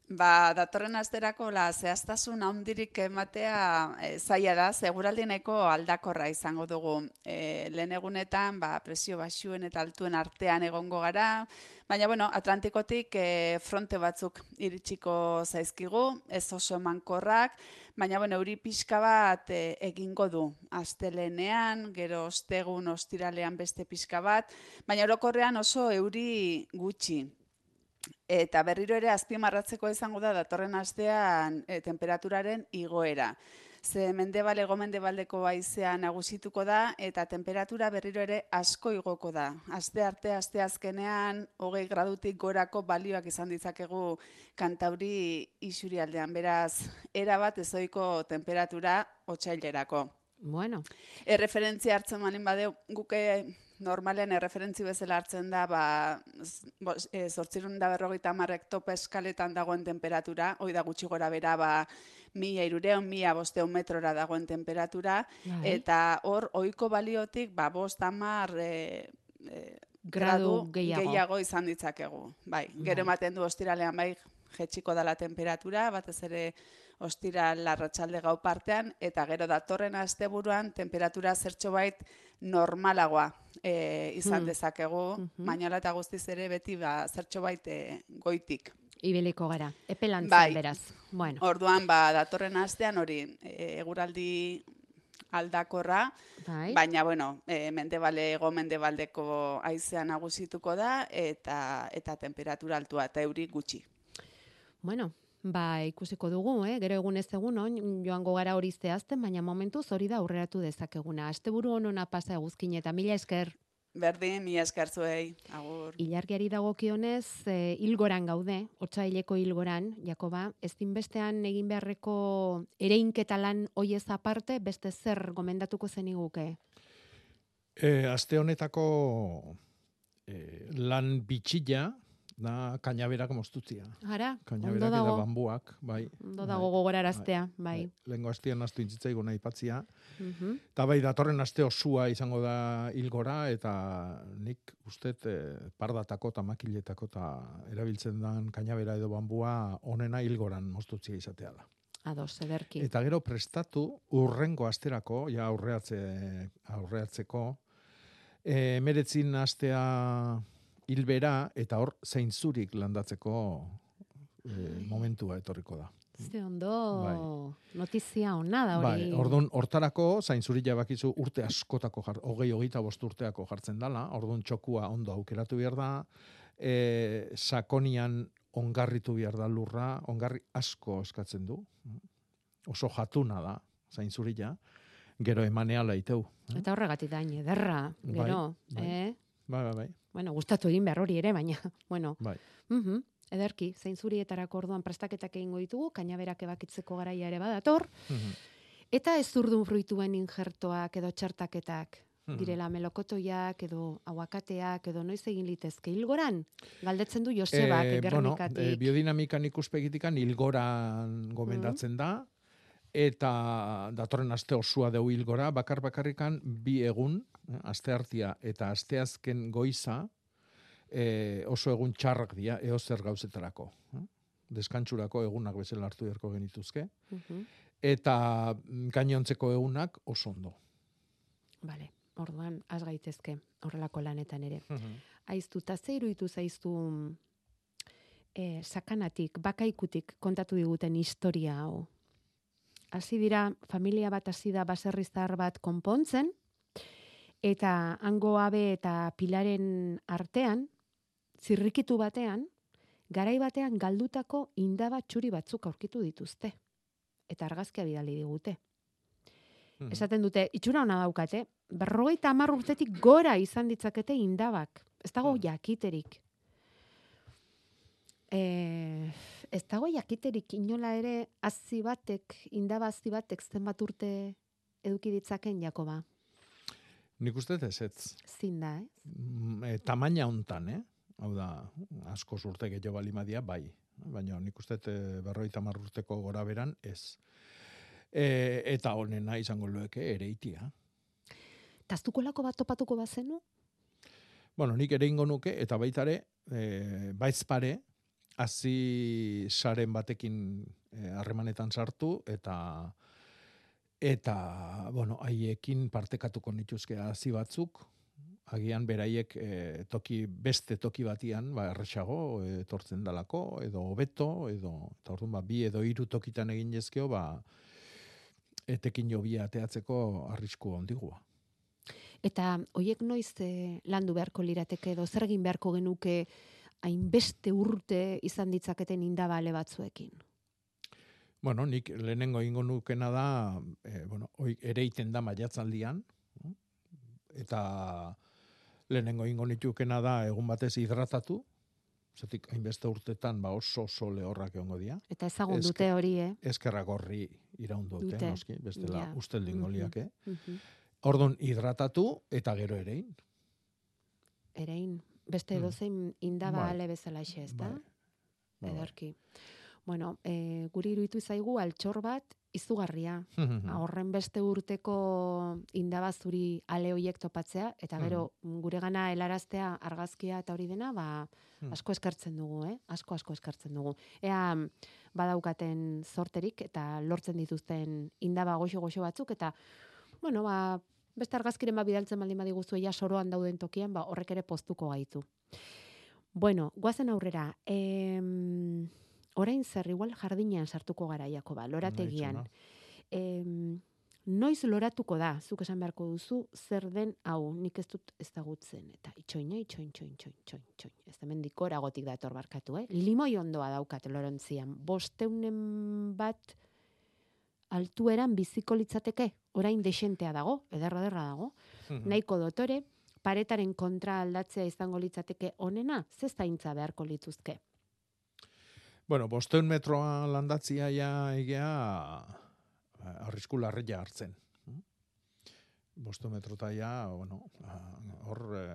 Ba, datorren asterako la zehaztasun handirik ematea e, zaila da, seguraldi aldakorra izango dugu. E, lehen egunetan, ba, presio basuen eta altuen artean egongo gara, baina, bueno, Atlantikotik e, fronte batzuk iritsiko zaizkigu, ez oso emankorrak, baina, bueno, euri pixka bat e, egingo du. Astelenean, gero ostegun, ostiralean beste pixka bat, baina orokorrean oso euri gutxi. Eta berriro ere azpimarratzeko izango da datorren astean e, temperaturaren igoera. Ze mendebal ego mendebaldeko baizea nagusituko da eta temperatura berriro ere asko igoko da. Aste arte, aste azkenean, hogei gradutik gorako balioak izan ditzakegu kantauri isuri aldean. Beraz, erabat ezoiko temperatura otxailerako. Bueno. Erreferentzia hartzen manin badeu, guke normalen erreferentzi bezala hartzen da, ba, e, zortzirun da berrogeita marrek tope eskaletan dagoen temperatura, hoi da gutxi gora bera, ba, mila irureon, mila bosteun metrora dagoen temperatura, bai. eta hor, oiko baliotik, ba, bost amar e, e, gradu, gehiago. gehiago izan ditzakegu. Bai, gero bai. ematen du ostiralean bai, jetxiko dala temperatura, batez ere ostira larratxalde gau partean, eta gero datorren asteburuan temperatura zertxo bait normalagoa e, izan hmm. dezakegu, mm -hmm. eta guztiz ere beti ba, zertxo bait e, goitik. Ibiliko gara, epelantzen bai. beraz. Bueno. Orduan, ba, datorren astean hori, e, eguraldi aldakorra, bai. baina, bueno, e, mendebale, ego mendebaldeko aizean nagusituko da, eta eta temperatura altua, eta euri gutxi. Bueno, Ba, ikusiko dugu, eh? gero egun ez egun on, joango gara hori zehazten, baina momentu hori da aurreratu dezakeguna. Asteburu onona pasa eguzkin eta mila esker. Berdin, mila esker zuei, agur. Ilargiari dagokionez, e, hilgoran gaude, otxaileko hilgoran, Jakoba, ez bestean egin beharreko ere inketalan oiez aparte, beste zer gomendatuko zen iguke? E, aste honetako e, lan bitxilla, da kainaberak moztutzia. Ara, ondo dago. Eta bambuak, bai. Ondo bai. dago gogoraraztea, bai. bai. Lengo astean astu intzitza igona ipatzia. Mhm. Eta bai, datorren aste osua izango da hilgora, eta nik ustet eh, pardatako eta makiletako eta erabiltzen dan kainabera edo bambua onena hilgoran moztutzia izatea da. Ados, ederki. Eta gero prestatu urrengo asterako, ja aurreatze, aurreatzeko, e, meretzin astea hilbera eta hor zeinzurik landatzeko e, momentua etorriko da. Ze ondo bai. notizia ona da hori. Bai, ordun hortarako zainzuri jabakizu urte askotako jar, hogei hogeita bost urteako jartzen dala, ordun txokua ondo aukeratu behar da, e, sakonian ongarritu behar da lurra, ongarri asko eskatzen du, oso jatuna da, zainzurila, gero emaneala iteu. Eh? Eta horregatik da, ederra, bai, gero, bai, eh? Bai, bai, bai. Bueno, gustatu egin behar hori ere, baina, bueno. Bai. Mm ederki, zein zurietarako orduan prestaketak egingo ditugu, kainaberak ebakitzeko garaia ere badator. Mm Eta ez urdun fruituen injertoak edo txartaketak, mm direla melokotoiak edo aguakateak edo noiz egin litezke? Hilgoran? Galdetzen du Josebak e, gernikatik bueno, e, biodinamikan ikuspegitikan hilgoran gomendatzen da eta datorren aste osua deu hilgora. Bakar bakarrikan bi egun Aste hartia eta asteazken goiza e, oso egun txarrak dira eo zer gauzetarako. Eh? Deskantsurako egunak bezala hartu beharko genituzke. Eta mm, gainontzeko egunak oso ondo. Vale, orduan az gaitezke horrelako lanetan ere. Aiztu ta zeiru itu zaiztu e, sakanatik, bakaikutik kontatu diguten historia hau. Hasi dira familia bat hasi da baserrizar bat konpontzen, eta hango abe eta pilaren artean, zirrikitu batean, garai batean galdutako indaba txuri batzuk aurkitu dituzte. Eta argazkia bidali digute. Hmm. Esaten dute, itxura hona daukate, berrogeita hamar urtetik gora izan ditzakete indabak. Ez dago hmm. jakiterik. E, ez dago jakiterik inola ere azzi batek, indaba azzi batek zenbat urte eduki ditzaken Jakoba. Nik uste ez ez. Zin da, eh? E, tamaina hontan, eh? Hau da, asko zurte gehiago balimadia, bai. Baina nik uste e, berroita marrurteko gora beran, ez. E, eta honena izango lueke ere itia. Taztuko lako bat topatuko bazenu? Bueno, nik ere ingo nuke, eta baitare, e, baiz pare, hasi saren batekin eh, harremanetan sartu eta eta bueno, haiekin partekatuko nituzke hasi batzuk agian beraiek e, toki beste toki batian ba erresago etortzen dalako edo hobeto edo eta orduan ba bi edo hiru tokitan egin jezkeo ba etekin jobia ateatzeko arrisku ondigua. Eta hoiek noiz e, landu beharko lirateke edo zer egin beharko genuke hainbeste urte izan ditzaketen indabale batzuekin? Bueno, nik lehenengo ingo nukena da, e, bueno, oi, ere iten da maiatzaldian, eta lehenengo ingo nitukena da egun batez hidratatu, zetik hainbeste urtetan ba oso oso lehorrak egongo dira. Eta ezagun dute hori, eh? Eskerrak horri iraundu dute, noski, bestela ja. usteldin goliak, eh? Ordon hidratatu eta gero erein. Erein, beste mm. dozein indaba bai. ale bezala ez da? Bai. bai. Bueno, e, guri iruditu zaigu altxor bat izugarria. Horren beste urteko indabazuri ale hoiek topatzea, eta gero gure gana helaraztea argazkia eta hori dena, ba, asko eskartzen dugu, eh? asko asko eskartzen dugu. Ea badaukaten sorterik eta lortzen dituzten indaba goxo-goxo batzuk, eta bueno, ba, beste argazkiren ba bidaltzen baldin badiguzu ja soroan dauden tokian, ba horrek ere poztuko gaitu. Bueno, guazen aurrera. Eh, orain zer igual jardinean sartuko gara Jakoba, lorategian. Em, noiz loratuko da, zuk esan beharko duzu, zer den hau, nik ez dut ezagutzen eta itxoina, itxoin, itxoin, itxoin, itxoin, itxoin. Ez hemen dikora gotik dator barkatu, eh? Limoi ondoa daukat lorontzian. Bosteunen bat altueran biziko litzateke, orain desentea dago, ederra derra dago, mhm. nahiko dotore, paretaren kontra aldatzea izango litzateke onena, zestaintza beharko lituzke. Bueno, bosteun metroa landatzia ja egea arrisku larria hartzen. Bosteun metrota ja, bueno, hor eh,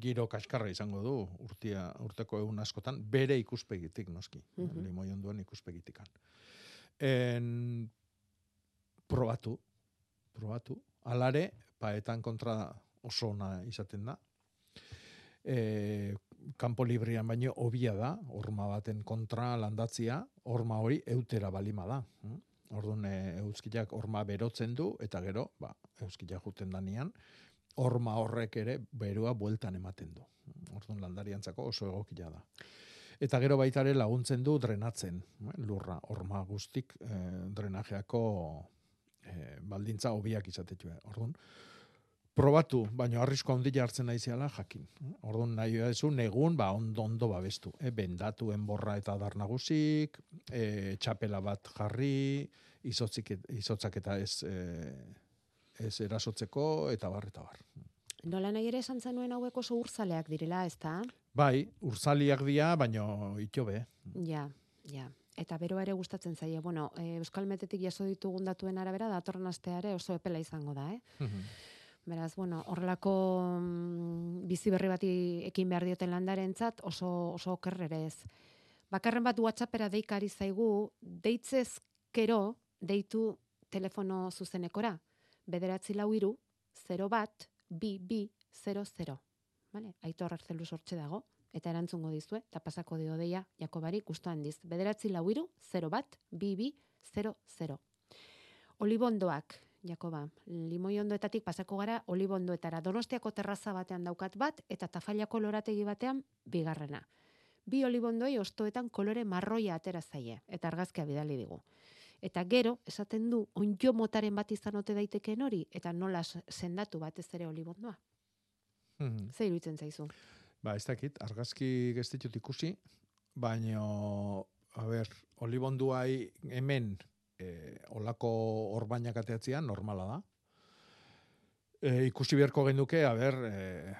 giro kaskarra izango du urtia, urteko egun askotan, bere ikuspegitik noski, mm -hmm. limoi onduan ikuspegitikan. En, probatu, probatu, alare, paetan kontra oso ona izaten da. E, kanpo librian baino hobia da, horma baten kontra landatzia, horma hori eutera balima da. Hm? Orduan e, euskilak horma berotzen du, eta gero, ba, euskilak juten danian, horma horrek ere berua bueltan ematen du. Orduan landariantzako oso egokia da. Eta gero baita ere laguntzen du drenatzen, hm? lurra, horma guztik e, drenajeako e, baldintza hobiak izatetu. Orduan, probatu, baina arrisko handia hartzen naiziala jakin. Orduan nahi ezu negun ba ondo ondo babestu, e, bendatu enborra eta dar nagusik, e, txapela bat jarri, izotzik izotzak eta ez e, ez erasotzeko eta bar eta bar. Nola nahi ere esan zenuen hauek oso urzaleak direla, ezta? Bai, urzaliak dira, baino itxobe. Ja, ja. Eta bero ere gustatzen zaie. Bueno, e, Euskal Metetik jaso ditugun datuen arabera, datorren asteare oso epela izango da, eh? Mhm. Beraz, bueno, horrelako mm, bizi berri bati ekin behar dioten landarentzat oso oso okerrerez. Bakarren bat WhatsAppera deikari zaigu, deitzez kero deitu telefono zuzenekora. Bederatzi lau iru, 0 bat, bi, bi, 0, 0. Vale? Aito horretzelu sortxe dago, eta erantzungo dizue, eta pasako dio deia, Jakobari, gustu handiz. Bederatzi lau iru, 0 bat, bi, bi, 0, 0. Olibondoak, Jakoba, ondoetatik pasako gara olibondoetara. Donostiako terraza batean daukat bat eta tafailako lorategi batean bigarrena. Bi olibondoi ostoetan kolore marroia atera zaie eta argazkia bidali digu. Eta gero, esaten du, onjo motaren bat izan ote daitekeen hori, eta nola sendatu batez ere olibondoa. Mm -hmm. Zer iruditzen zaizu? Ba, ez dakit, argazki gestitut ikusi, baina, a ber, olibonduai hemen e, olako orbainak ateatzean normala da. E, ikusi beharko genduke, a ber, e,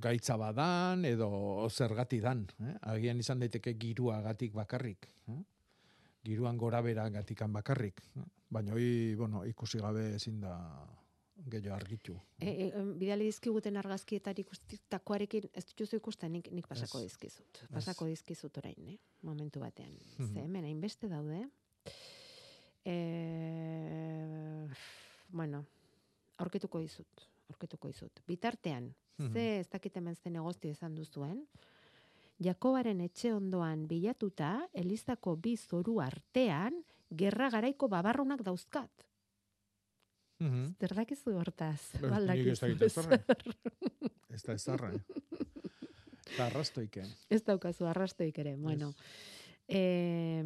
gaitza badan edo zergati dan. Eh? Agian izan daiteke giruagatik bakarrik. Eh? Giruan gora bera gatikan bakarrik. Eh? Baina hoi, bueno, ikusi gabe ezin da gehiago argitu. E, e, bidali dizkiguten argazkietar ikustitakoarekin, ez duzu ikusten, nik, nik pasako dizkizut. Pasako dizkizut orain, eh? momentu batean. Mm -hmm. Ze, hemen, hainbeste daude, e, bueno, aurketuko dizut, aurketuko dizut. Bitartean, mm -hmm. ze ez dakit hemen zen negozio izan duzuen, Jakobaren etxe ondoan bilatuta, Elizako bi zoru artean, gerra garaiko babarrunak dauzkat. Mhm. Zer dakizu hortaz? Ba, Ba, nik ez dakizu ezarra. Ez da ezarra. eh? Eta arrastoike. Ez daukazu arrastoik ere, bueno. Eh,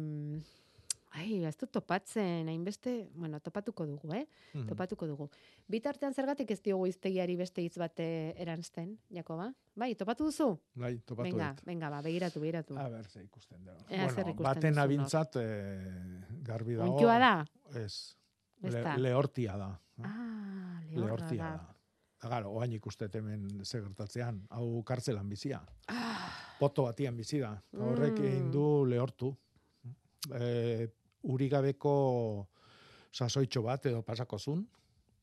ai, ez dut topatzen, hainbeste, bueno, topatuko dugu, eh? Mhm. Topatuko dugu. Bitartean zergatik ez diogu iztegiari beste hitz bate eransten, Jakoba? Bai, topatu duzu? Bai, topatu Venga, dit. venga, ba, begiratu, begiratu. A ber, ze ikusten da. Zer Bueno, baten abintzat eh, garbi dago. Ontxoa da? Ez. Le, lehortia da. Ah, lehortia da. da. Garo, oain ikustet hemen ze gertatzean, hau kartzelan bizia. Ah, Poto batian bizi da. Horrek Mm. egin du lehortu. E, urigabeko sasoitxo bat edo pasako zun,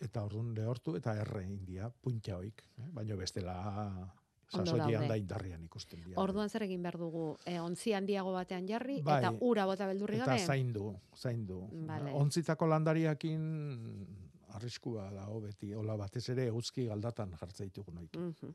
eta orduan lehortu, eta erre india, puntja hoik. Eh? Baina bestela sasoian da indarrian ikusten dira. orduan zer egin behar dugu? E, ontzi handiago batean jarri, Bai. eta ura bota beldurri Eta gabe? zaindu, zaindu. Vale. Ontzitako landariakin arriskua da beti, hola batez ere eguzki galdatan jartza ditugu noik. Mhm.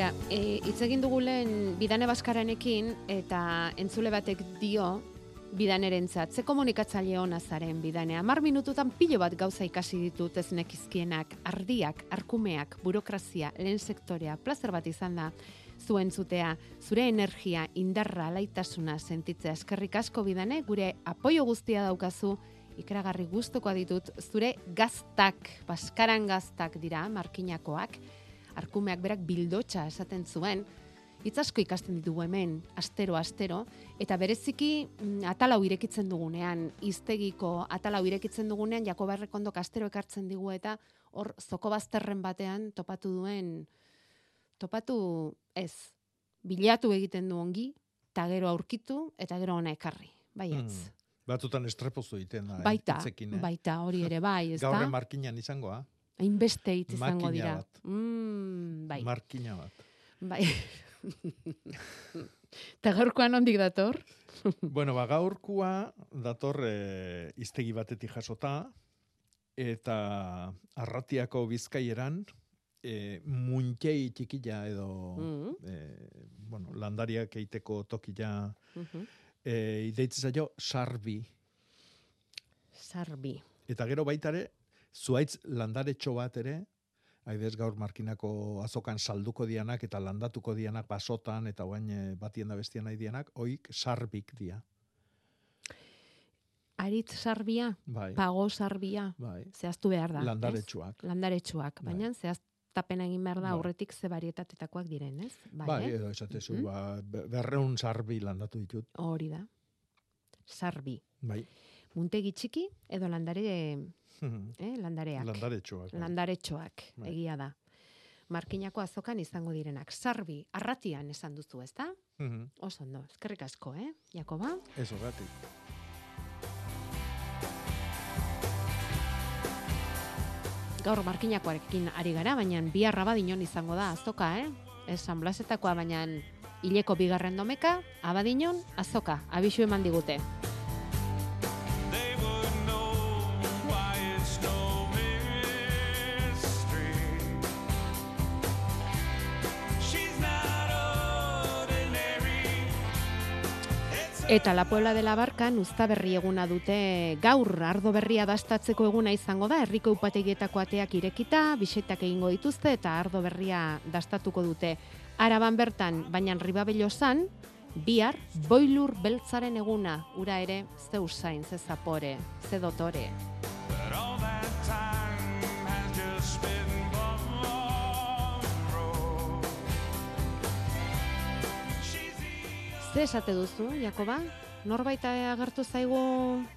Begira, e, hitz egin dugu lehen bidane baskaranekin eta entzule batek dio bidanerentzat, ze komunikatzaile ona zaren bidane. Amar minututan pilo bat gauza ikasi ditut ez nekizkienak, ardiak, arkumeak, burokrazia, lehen sektorea, plazer bat izan da zuen zutea, zure energia, indarra, alaitasuna sentitzea. Eskerrik asko bidane, gure apoio guztia daukazu, ikeragarri gustukoa ditut, zure gaztak, baskaran gaztak dira, markinakoak, arkumeak berak bildotxa esaten zuen, hitz asko ikasten ditugu hemen, astero, astero, eta bereziki mm, atalau irekitzen dugunean, iztegiko atalau irekitzen dugunean, Jakoba Errekondok astero ekartzen digu eta hor zoko bazterren batean topatu duen, topatu ez, bilatu egiten du ongi, eta gero aurkitu, eta gero ona ekarri, baietz. Mm. Batzutan estrepozu egiten da. eh, Baita, eh? baita hori ere bai, ez Gaurren da? markinan izangoa. Hainbeste hitz izango makina dira. bat. Mm, bai. Markina bat. Bai. Eta gaurkoan ondik dator? bueno, ba, gaurkua dator e, iztegi batetik jasota, eta arratiako bizkaieran, e, muntei txikila edo Mm. e, bueno, landariak eiteko tokila Mhm. e, ideitzen zaio sarbi. Sarbi. Eta gero baitare, zuaitz landaretxo bat ere, Haidez gaur markinako azokan salduko dianak eta landatuko dianak basotan eta oain eh, batien da bestian nahi dianak, oik sarbik dia. Aritz sarbia, Bai, pago sarbia, bai. zehaztu behar da. ez? Landaretsuak. Landaretsuak, Bai. baina zehaztapen egin behar da Bai. aurretik ze barietatetakoak diren, ez? Bai, Bai, eh? edo esatezu, Mhm. ba, be- berreun sarbi landatu ditut. Hori da. Sarbi. Bai. Muntegi txiki edo landare, eh, landareak. Landaretsuak. bai. Landaretxoak, Bai. egia da. Markinako azokan izango direnak. Sarbi, arratian esan duzu, ezta? Mhm. Oso ondo, eskerrik asko, eh, Jakoba? Ez horretik. Gaur markinakoarekin ari gara, baina biharra badinon izango da azoka, eh? Ez San Blasetakoa, baina hileko bigarren domeka, abadinon, azoka, abisu eman digute. Eta La Puebla de la Barcan uzta berri eguna dute gaur ardo berria dastatzeko eguna izango da, herriko upategietako ateak irekita, bisetak egingo dituzte eta ardo berria dastatuko dute. Araban bertan, baina ribabelozan, bihar boilur beltzaren eguna, ura ere, ze usain, ze zapore, ze dotore. Ze esate duzu, Jakoba? Norbait agertu zaigu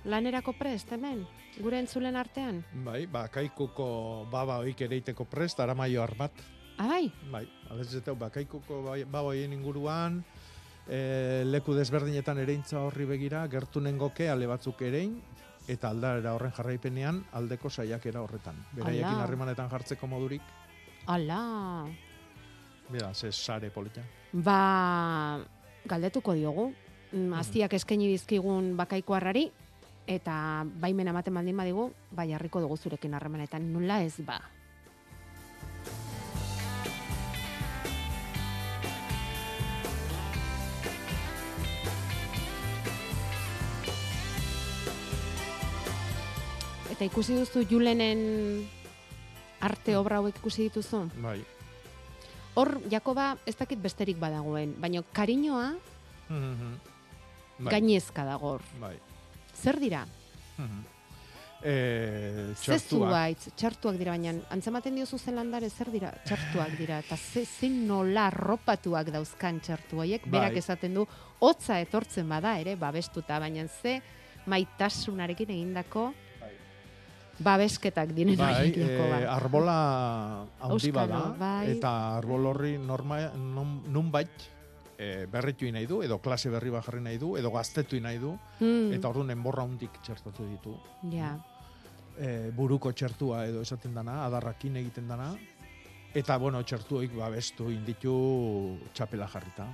lanerako prest, hemen? Gure entzulen artean? Bai, ba, kaikuko baba oik ereiteko prest, aramaio arbat. Ah, bai? Bai, alez eta bakaikoko bai- baboien inguruan, e, leku desberdinetan ereintza horri begira, gertunen goke ale batzuk erein, eta aldara horren jarraipenean aldeko saiakera horretan. Beraiekin harremanetan jartzeko modurik, Ala. bera, ze sare polita. Ba, galdetuko diogu. Mm, Aztiak eskaini dizkigun bakaikoarrari, eta baimen ematen baldin badigu, bai jarriko dugu zurekin harremanetan, nula ez ba. Eta ikusi duzu Julenen arte obra hauek ikusi dituzu? Bai. Hor, Jakoba, ez dakit besterik badagoen, baina kariñoa Mhm. Bai. gainezka dago hor. Bai. Zer dira? Mhm. E, Ze txartuak. txartuak dira, baina antzematen diozu zelandare zer dira? Txartuak dira, eta ze, ze nola arropatuak dauzkan txartu berak Bai. esaten du, hotza etortzen bada ere, babestuta, baina ze maitasunarekin egindako babesketak diren Bai, e, arbola handi bada, bai. eta arbol horri norma, nun, nunbait e, berritu nahi du, edo klase berri bat jarri nahi du, edo gaztetu nahi du, Hmm, eta orduan enborra hundik txertatu ditu. ja. E, buruko txertua edo esaten dana, adarrakin egiten dana, eta, bueno, txertuik babestu inditu txapela jarrita.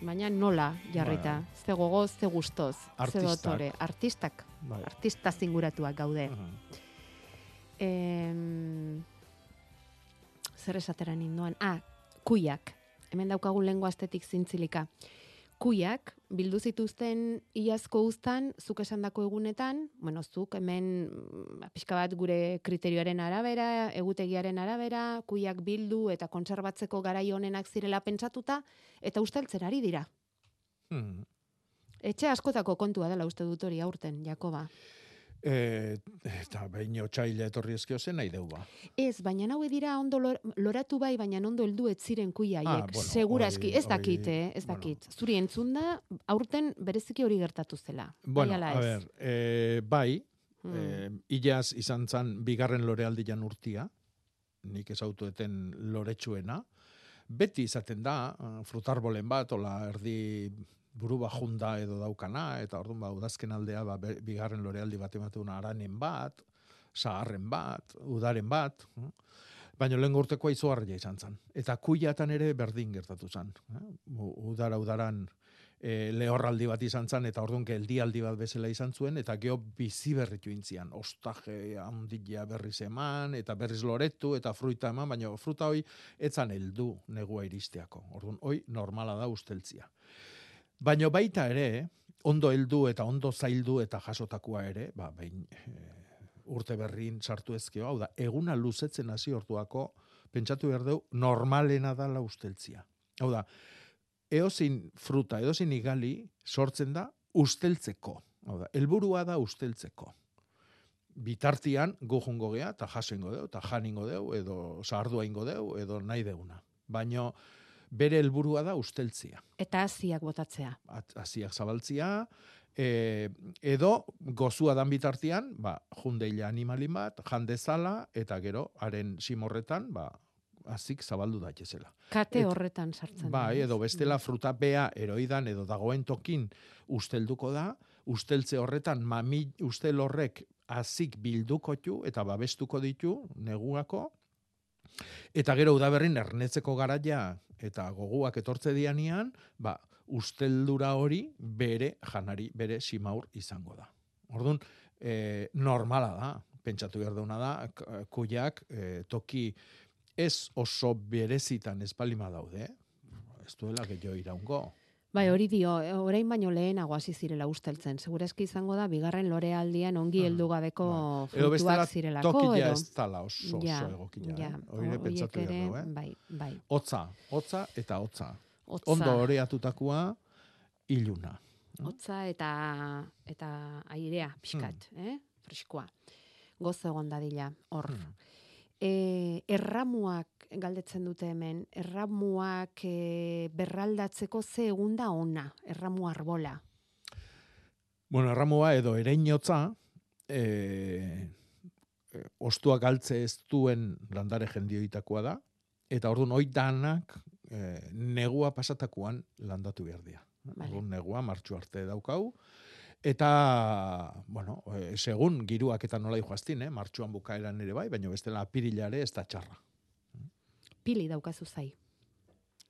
Baina nola jarrita, ze gogoz, ze gustoz, ze dotore, artistak, Bai. artista zinguratuak gaude. Mhm. Em, zer esatera ninduan? Ah, kuiak. Hemen daukagu lengua astetik zintzilika. Kuiak, bildu zituzten iazko uztan, zuk esandako egunetan, bueno, zuk hemen mm, pixka bat gure kriterioaren arabera, egutegiaren arabera, kuiak bildu eta kontserbatzeko garai honenak zirela pentsatuta, eta usteltzen ari dira. Mhm. Etxe askotako kontua dela uste dut hori aurten, Jakoba. E, eta behin otxaila etorri ezkio zen nahi deu ba. Ez, baina hau dira ondo lor- loratu bai, baina ondo heldu ez ziren kuia Ah, bueno, Segurazki, ez dakit, eh, ez bueno. dakit. Zuri entzunda, aurten bereziki hori gertatu zela. Bueno, bai a ber, e, bai, Hmm. eh, ilaz izan zan bigarren lorealdian urtia, nik ezautueten loretsuena, beti izaten da, eh, frutarbolen bat, ola erdi buru bajunda edo daukana, eta orduan ba, udazken aldea ba, bigarren lorealdi bat ematuna aranen bat, sagarren bat, udaren bat, eh? baina lehen urtekoa izugarria izan zen. Eta kuiatan ere berdin gertatu zen. U- Udara udaran e, lehorraldi bat izan zen, eta orduan geldialdi bat bezala izan zuen, eta geho bizi berritu intzian. Ostaje handia berriz eman, eta berriz loretu, eta fruita eman, baina fruta hoi etzan heldu negua iristeako. Orduan, hoi normala da usteltzia. Baina baita ere, ondo heldu eta ondo zaildu eta jasotakoa ere, ba, behin e, urte berrin sartu ezkeo, hau da, eguna luzetzen hasi orduako, pentsatu behar dugu, normalena da la usteltzia. Hau da, eozin fruta, eozin igali sortzen da usteltzeko. Hau da, helburua da usteltzeko. Bitartian gu jungo gea, eta jasengo deu, eta janingo deu, edo sardua ingo deu, edo nahi deuna. Baino, bere helburua da usteltzia. Eta hasiak botatzea. At- hasiak zabaltzia, e, edo gozua dan bitartian, ba, jundeila animalin bat, jandezala, eta gero, haren simorretan, ba, hazik zabaldu daitezela. Kate Et- horretan sartzen. da, Bai, edo bestela fruta bea eroidan edo dagoen tokin ustelduko da, usteltze horretan mami ustel horrek hazik bildukotu eta babestuko ditu neguako, eta gero udaberrin ernetzeko garaia eta goguak etortze dianian, ba, usteldura hori bere janari, bere simaur izango da. Orduan, e, normala da, pentsatu behar dauna da, k- kuiak e, toki ez oso berezitan ez balima daude, ez duela gehiago iraungo. Bai, hori dio, e, orain baino lehenago hasi zirela usteltzen. Segurazki izango da, bigarren lorealdian ongi Mhm, heldu gabeko bestela frutuak zirelako. tokia edo... ez dala oso, oso Ja, egokina. ja, eh? Hori ho- pentsatu ere, eh? Bai, bai. Hotza, hotza eta hotza. Hotza, Ondo oreatutakoa iluna. hotza eta eta airea pixkat, Hmm. eh? Freskoa. Gozo egon dadila hor. Hmm. E, erramuak galdetzen dute hemen, erramuak e, berraldatzeko ze egun da ona, erramu arbola. Bueno, erramua edo ereinotza, e, e, ostua galtze ez duen landare jendioitakoa da, eta orduan hoi danak eh, negua pasatakuan landatu behar dira. Vale. Orduan negua martxu arte daukau, eta, bueno, eh, segun giruak eta nola joaztin, eh? martxuan bukaeran ere bai, baina bestela apirilare ez da txarra. Pili daukazu zai.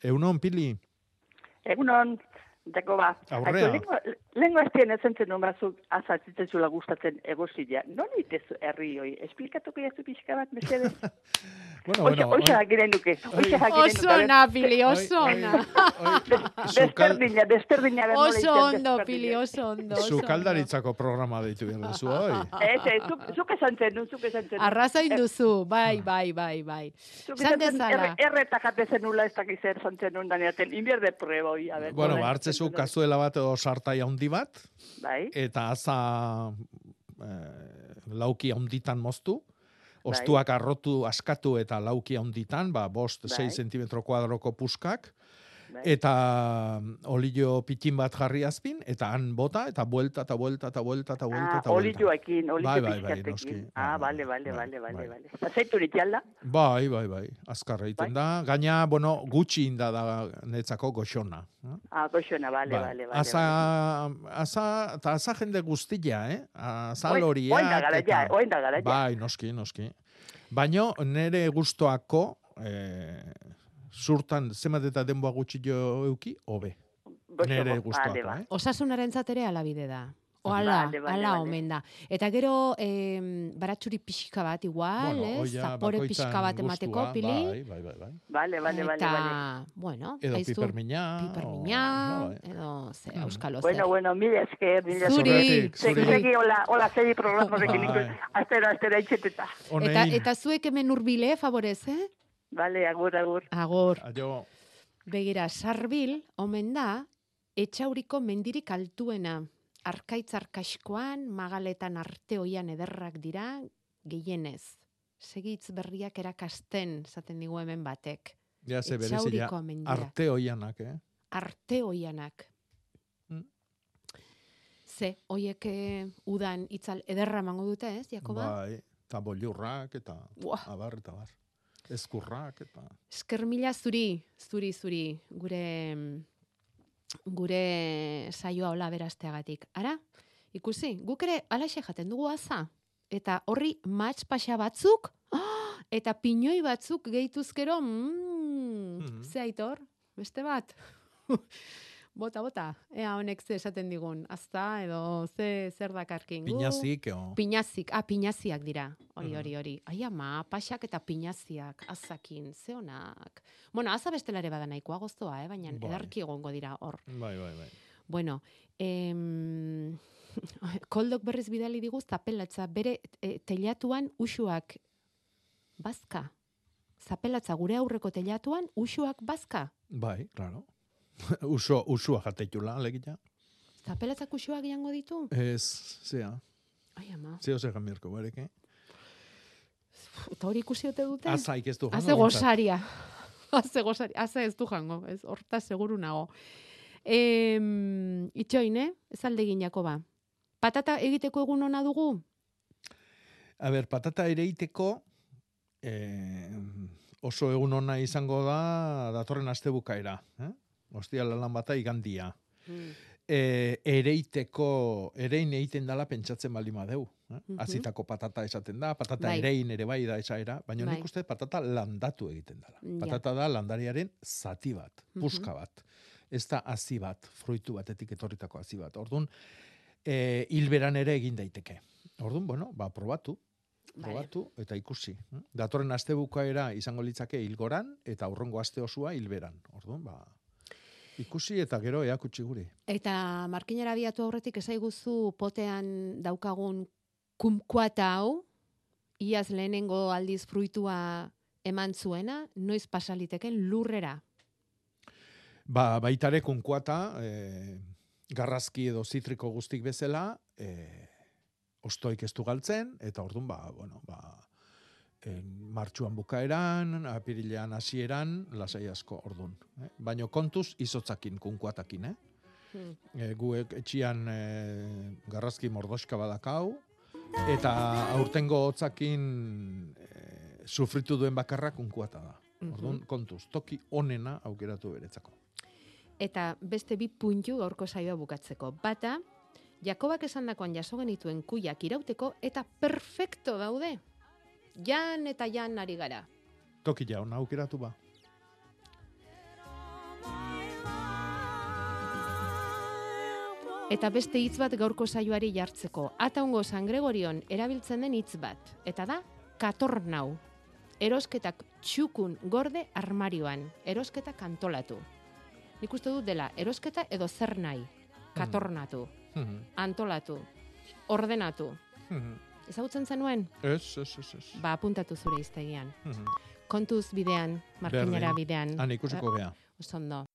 Eunon, pili, Egunon, Jakoba. Aurrea. Lengo, lengo aztien ezentzen nun batzuk azaltzen zula gustatzen egozila. Non itezu herri hoi? Esplikatuko jazu pixka bat, mesedez? bueno, bueno, oxe oi- jakiren duke. Oxe jakiren duke. Oso ona, Pili, oso ona. Desperdina, desperdina. den nola Oso ondo. Pili, oso ondo. Zukaldaritzako programa deitu behar duzu, oi? Ez, ez, zuk, zuk esan zen, nun, zuk esan zen. Arrazain duzu, bai, bai, bai, bai. Zuk Esan esan zen, dezala. erre- erreta jate zen nula ez dakiz zer zantzen nun daniaten. Inbierde prueba hoi, a ver. Bueno, ba, hartzezu kazuela bat edo sartai handi bat, Bai, eta aza eh, lauki handitan moztu, Bai. ostuak arrotu askatu eta lauki handitan, ba, bost, Bai. 6 cm kuadroko puskak, bai. eta olio pitin bat jarri azpin, eta han bota, eta buelta, eta buelta, eta buelta, eta buelta, Ah, eta buelta. olioekin, olio Bai, bai, bai, noski. Ah, Bai, bale, bale, bai, bale, bale, bai. bale. Azeitu nitialda? Bai, bai, bai, azkarra egiten Bai. da. Gaina, bueno, gutxi inda da netzako goxona. eh? Ah, goxona, bale, Bai. bale, bale. Aza, aza, eta aza jende guztia, eh? Aza Oin- loriak. oin da gara ja, eta- oin da gara ja. Bai, noski, noski. Baino, nere gustoako, eh, zurtan, zemat eta denboa gutxi jo euki, hobe. Nere gustoako, ba. eh? Osasunaren ere alabide da. Oala, Bale, bale, ala omen da. Eta gero, em, baratxuri pixka bat igual, Bueno, hoia Zapore pixka bat emateko, gustua, pili. Bai, bai, bai, bai. Bale, bale, bale, eta, bale. bueno, Edo aizu, pipermina. pipermina, o- bai. edo, ze, Mm. euskalo, ze. Bueno, bueno, mila esker, mila Zuri, Zurretik, Segi, zuri. segi, hola, hola, segi programa horrekin Bai. nik, astero, astero, itxeteta. Eta, eta zuek hemen urbile, favorez, eh? Bale, agur, agur. Agor. aio, Begira, sarbil, omen da, etxauriko mendirik altuena. Arkaitz arkaskoan, magaletan arte oian ederrak dira, gehienez. Segitz berriak erakasten, zaten digu hemen batek. ja ze berezia, arte oianak, eh? Arte oianak. Mm. Ze, oiek eh, udan itzal ederra emango dute, ez, Jakoba? Bai, eta bolurrak, eta Buah. abar, eta bar. Eskurrak, eta... Esker mila zuri, zuri, zuri, gure gure saioa hola berazteagatik. Ara, ikusi, guk ere alaxe jaten dugu aza. Eta horri match pasa batzuk, eta pinoi batzuk gehituzkero, mm, Mhm. ze aitor, beste bat. bota, bota, ea honek ze esaten digun, azta, edo ze zer dakarkin. Gu- Pinazik, o... Pinazik, ah, pinaziak dira. Hori, Mhm. hori, hori. Ai ama, pasak eta pinaziak, azakin, ze honak. Bueno, aza bestelare bada nahikoa goztoa, eh? baina Bai. edarki egongo dira hor. Bai, bai, bai. Bueno, em, koldok berriz bidali digu zapelatza, bere e, telatuan usuak bazka. Zapelatza gure aurreko telatuan usuak bazka. Bai, claro. Uso, usua jatetula, legita. Zapelatzak usuak jango ditu? Ez, zea, Ai ama, zeo ze jamirko, bereke. eta hori ikusi ote dute? Azaik ez du jango. Behintzat. gozaria. Haze gozaria. Haze ez du jango. Ez, horta seguru nago. Em, itxoin, eh? Ez alde ginako ba. Patata egiteko egun ona dugu? A ber, patata ere iteko, eh, oso egun ona izango da datorren astebukaera. Eh? Ostia lan bata igandia. E, ereiteko, erein egiten dala pentsatzen bali madeu. Eh? Mhm. Azitako patata esaten da, patata Bai. erein ere bai da esaera, baina Bai. nik uste patata landatu egiten dala. Ja. Patata da landariaren zati bat, Mhm. puska bat. Ez da hazi bat, fruitu batetik etorritako hazi bat. Orduan, e, hilberan ere egin daiteke. Orduan, bueno, ba, probatu, Vale. probatu eta ikusi. Datorren astebukaera izango litzake hilgoran eta aurrengo aste osua hilberan. Orduan, ba, ikusi eta gero eakutsi guri. Eta markinera biatu aurretik esaiguzu potean daukagun kumkuata hau, iaz lehenengo aldiz fruitua eman zuena, noiz pasaliteken lurrera. Ba, baitare kunkuata, e, garrazki edo zitriko guztik bezala, e, ostoik ez du galtzen, eta orduan, ba, bueno, ba, martxuan bukaeran, apirilean hasieran, lasai asko orduan. Eh? Baina kontuz izotzakin, kunkuatakin, eh? Hmm. E, guek etxian e, garrazki mordoska badakau, eta aurtengo hotzakin e, sufritu duen bakarra kunkuata da. Orduan, kontuz, toki onena aukeratu beretzako. Eta beste bi puntu gaurko saioa bukatzeko. Bata, Jakobak esandakoan jaso genituen kuiak irauteko eta perfecto daude. Jan eta jan ari gara. Toki jauna aukeratu ba. Eta beste hitz bat gaurko saioari jartzeko. Ataungo San Gregorion erabiltzen den hitz bat. Eta da, katornau. Erosketak txukun gorde armarioan. Erosketak antolatu. Nik uste dut dela, erosketa edo zer nahi. Katornatu, Mhm, antolatu, ordenatu. mhm. Ezagutzen zenuen? Ez, ez, ez, ez. Ba, apuntatu zure iztegian. Mhm. Kontuz bidean, markinera bidean. Han ikusiko Eh, bea. Oso ondo.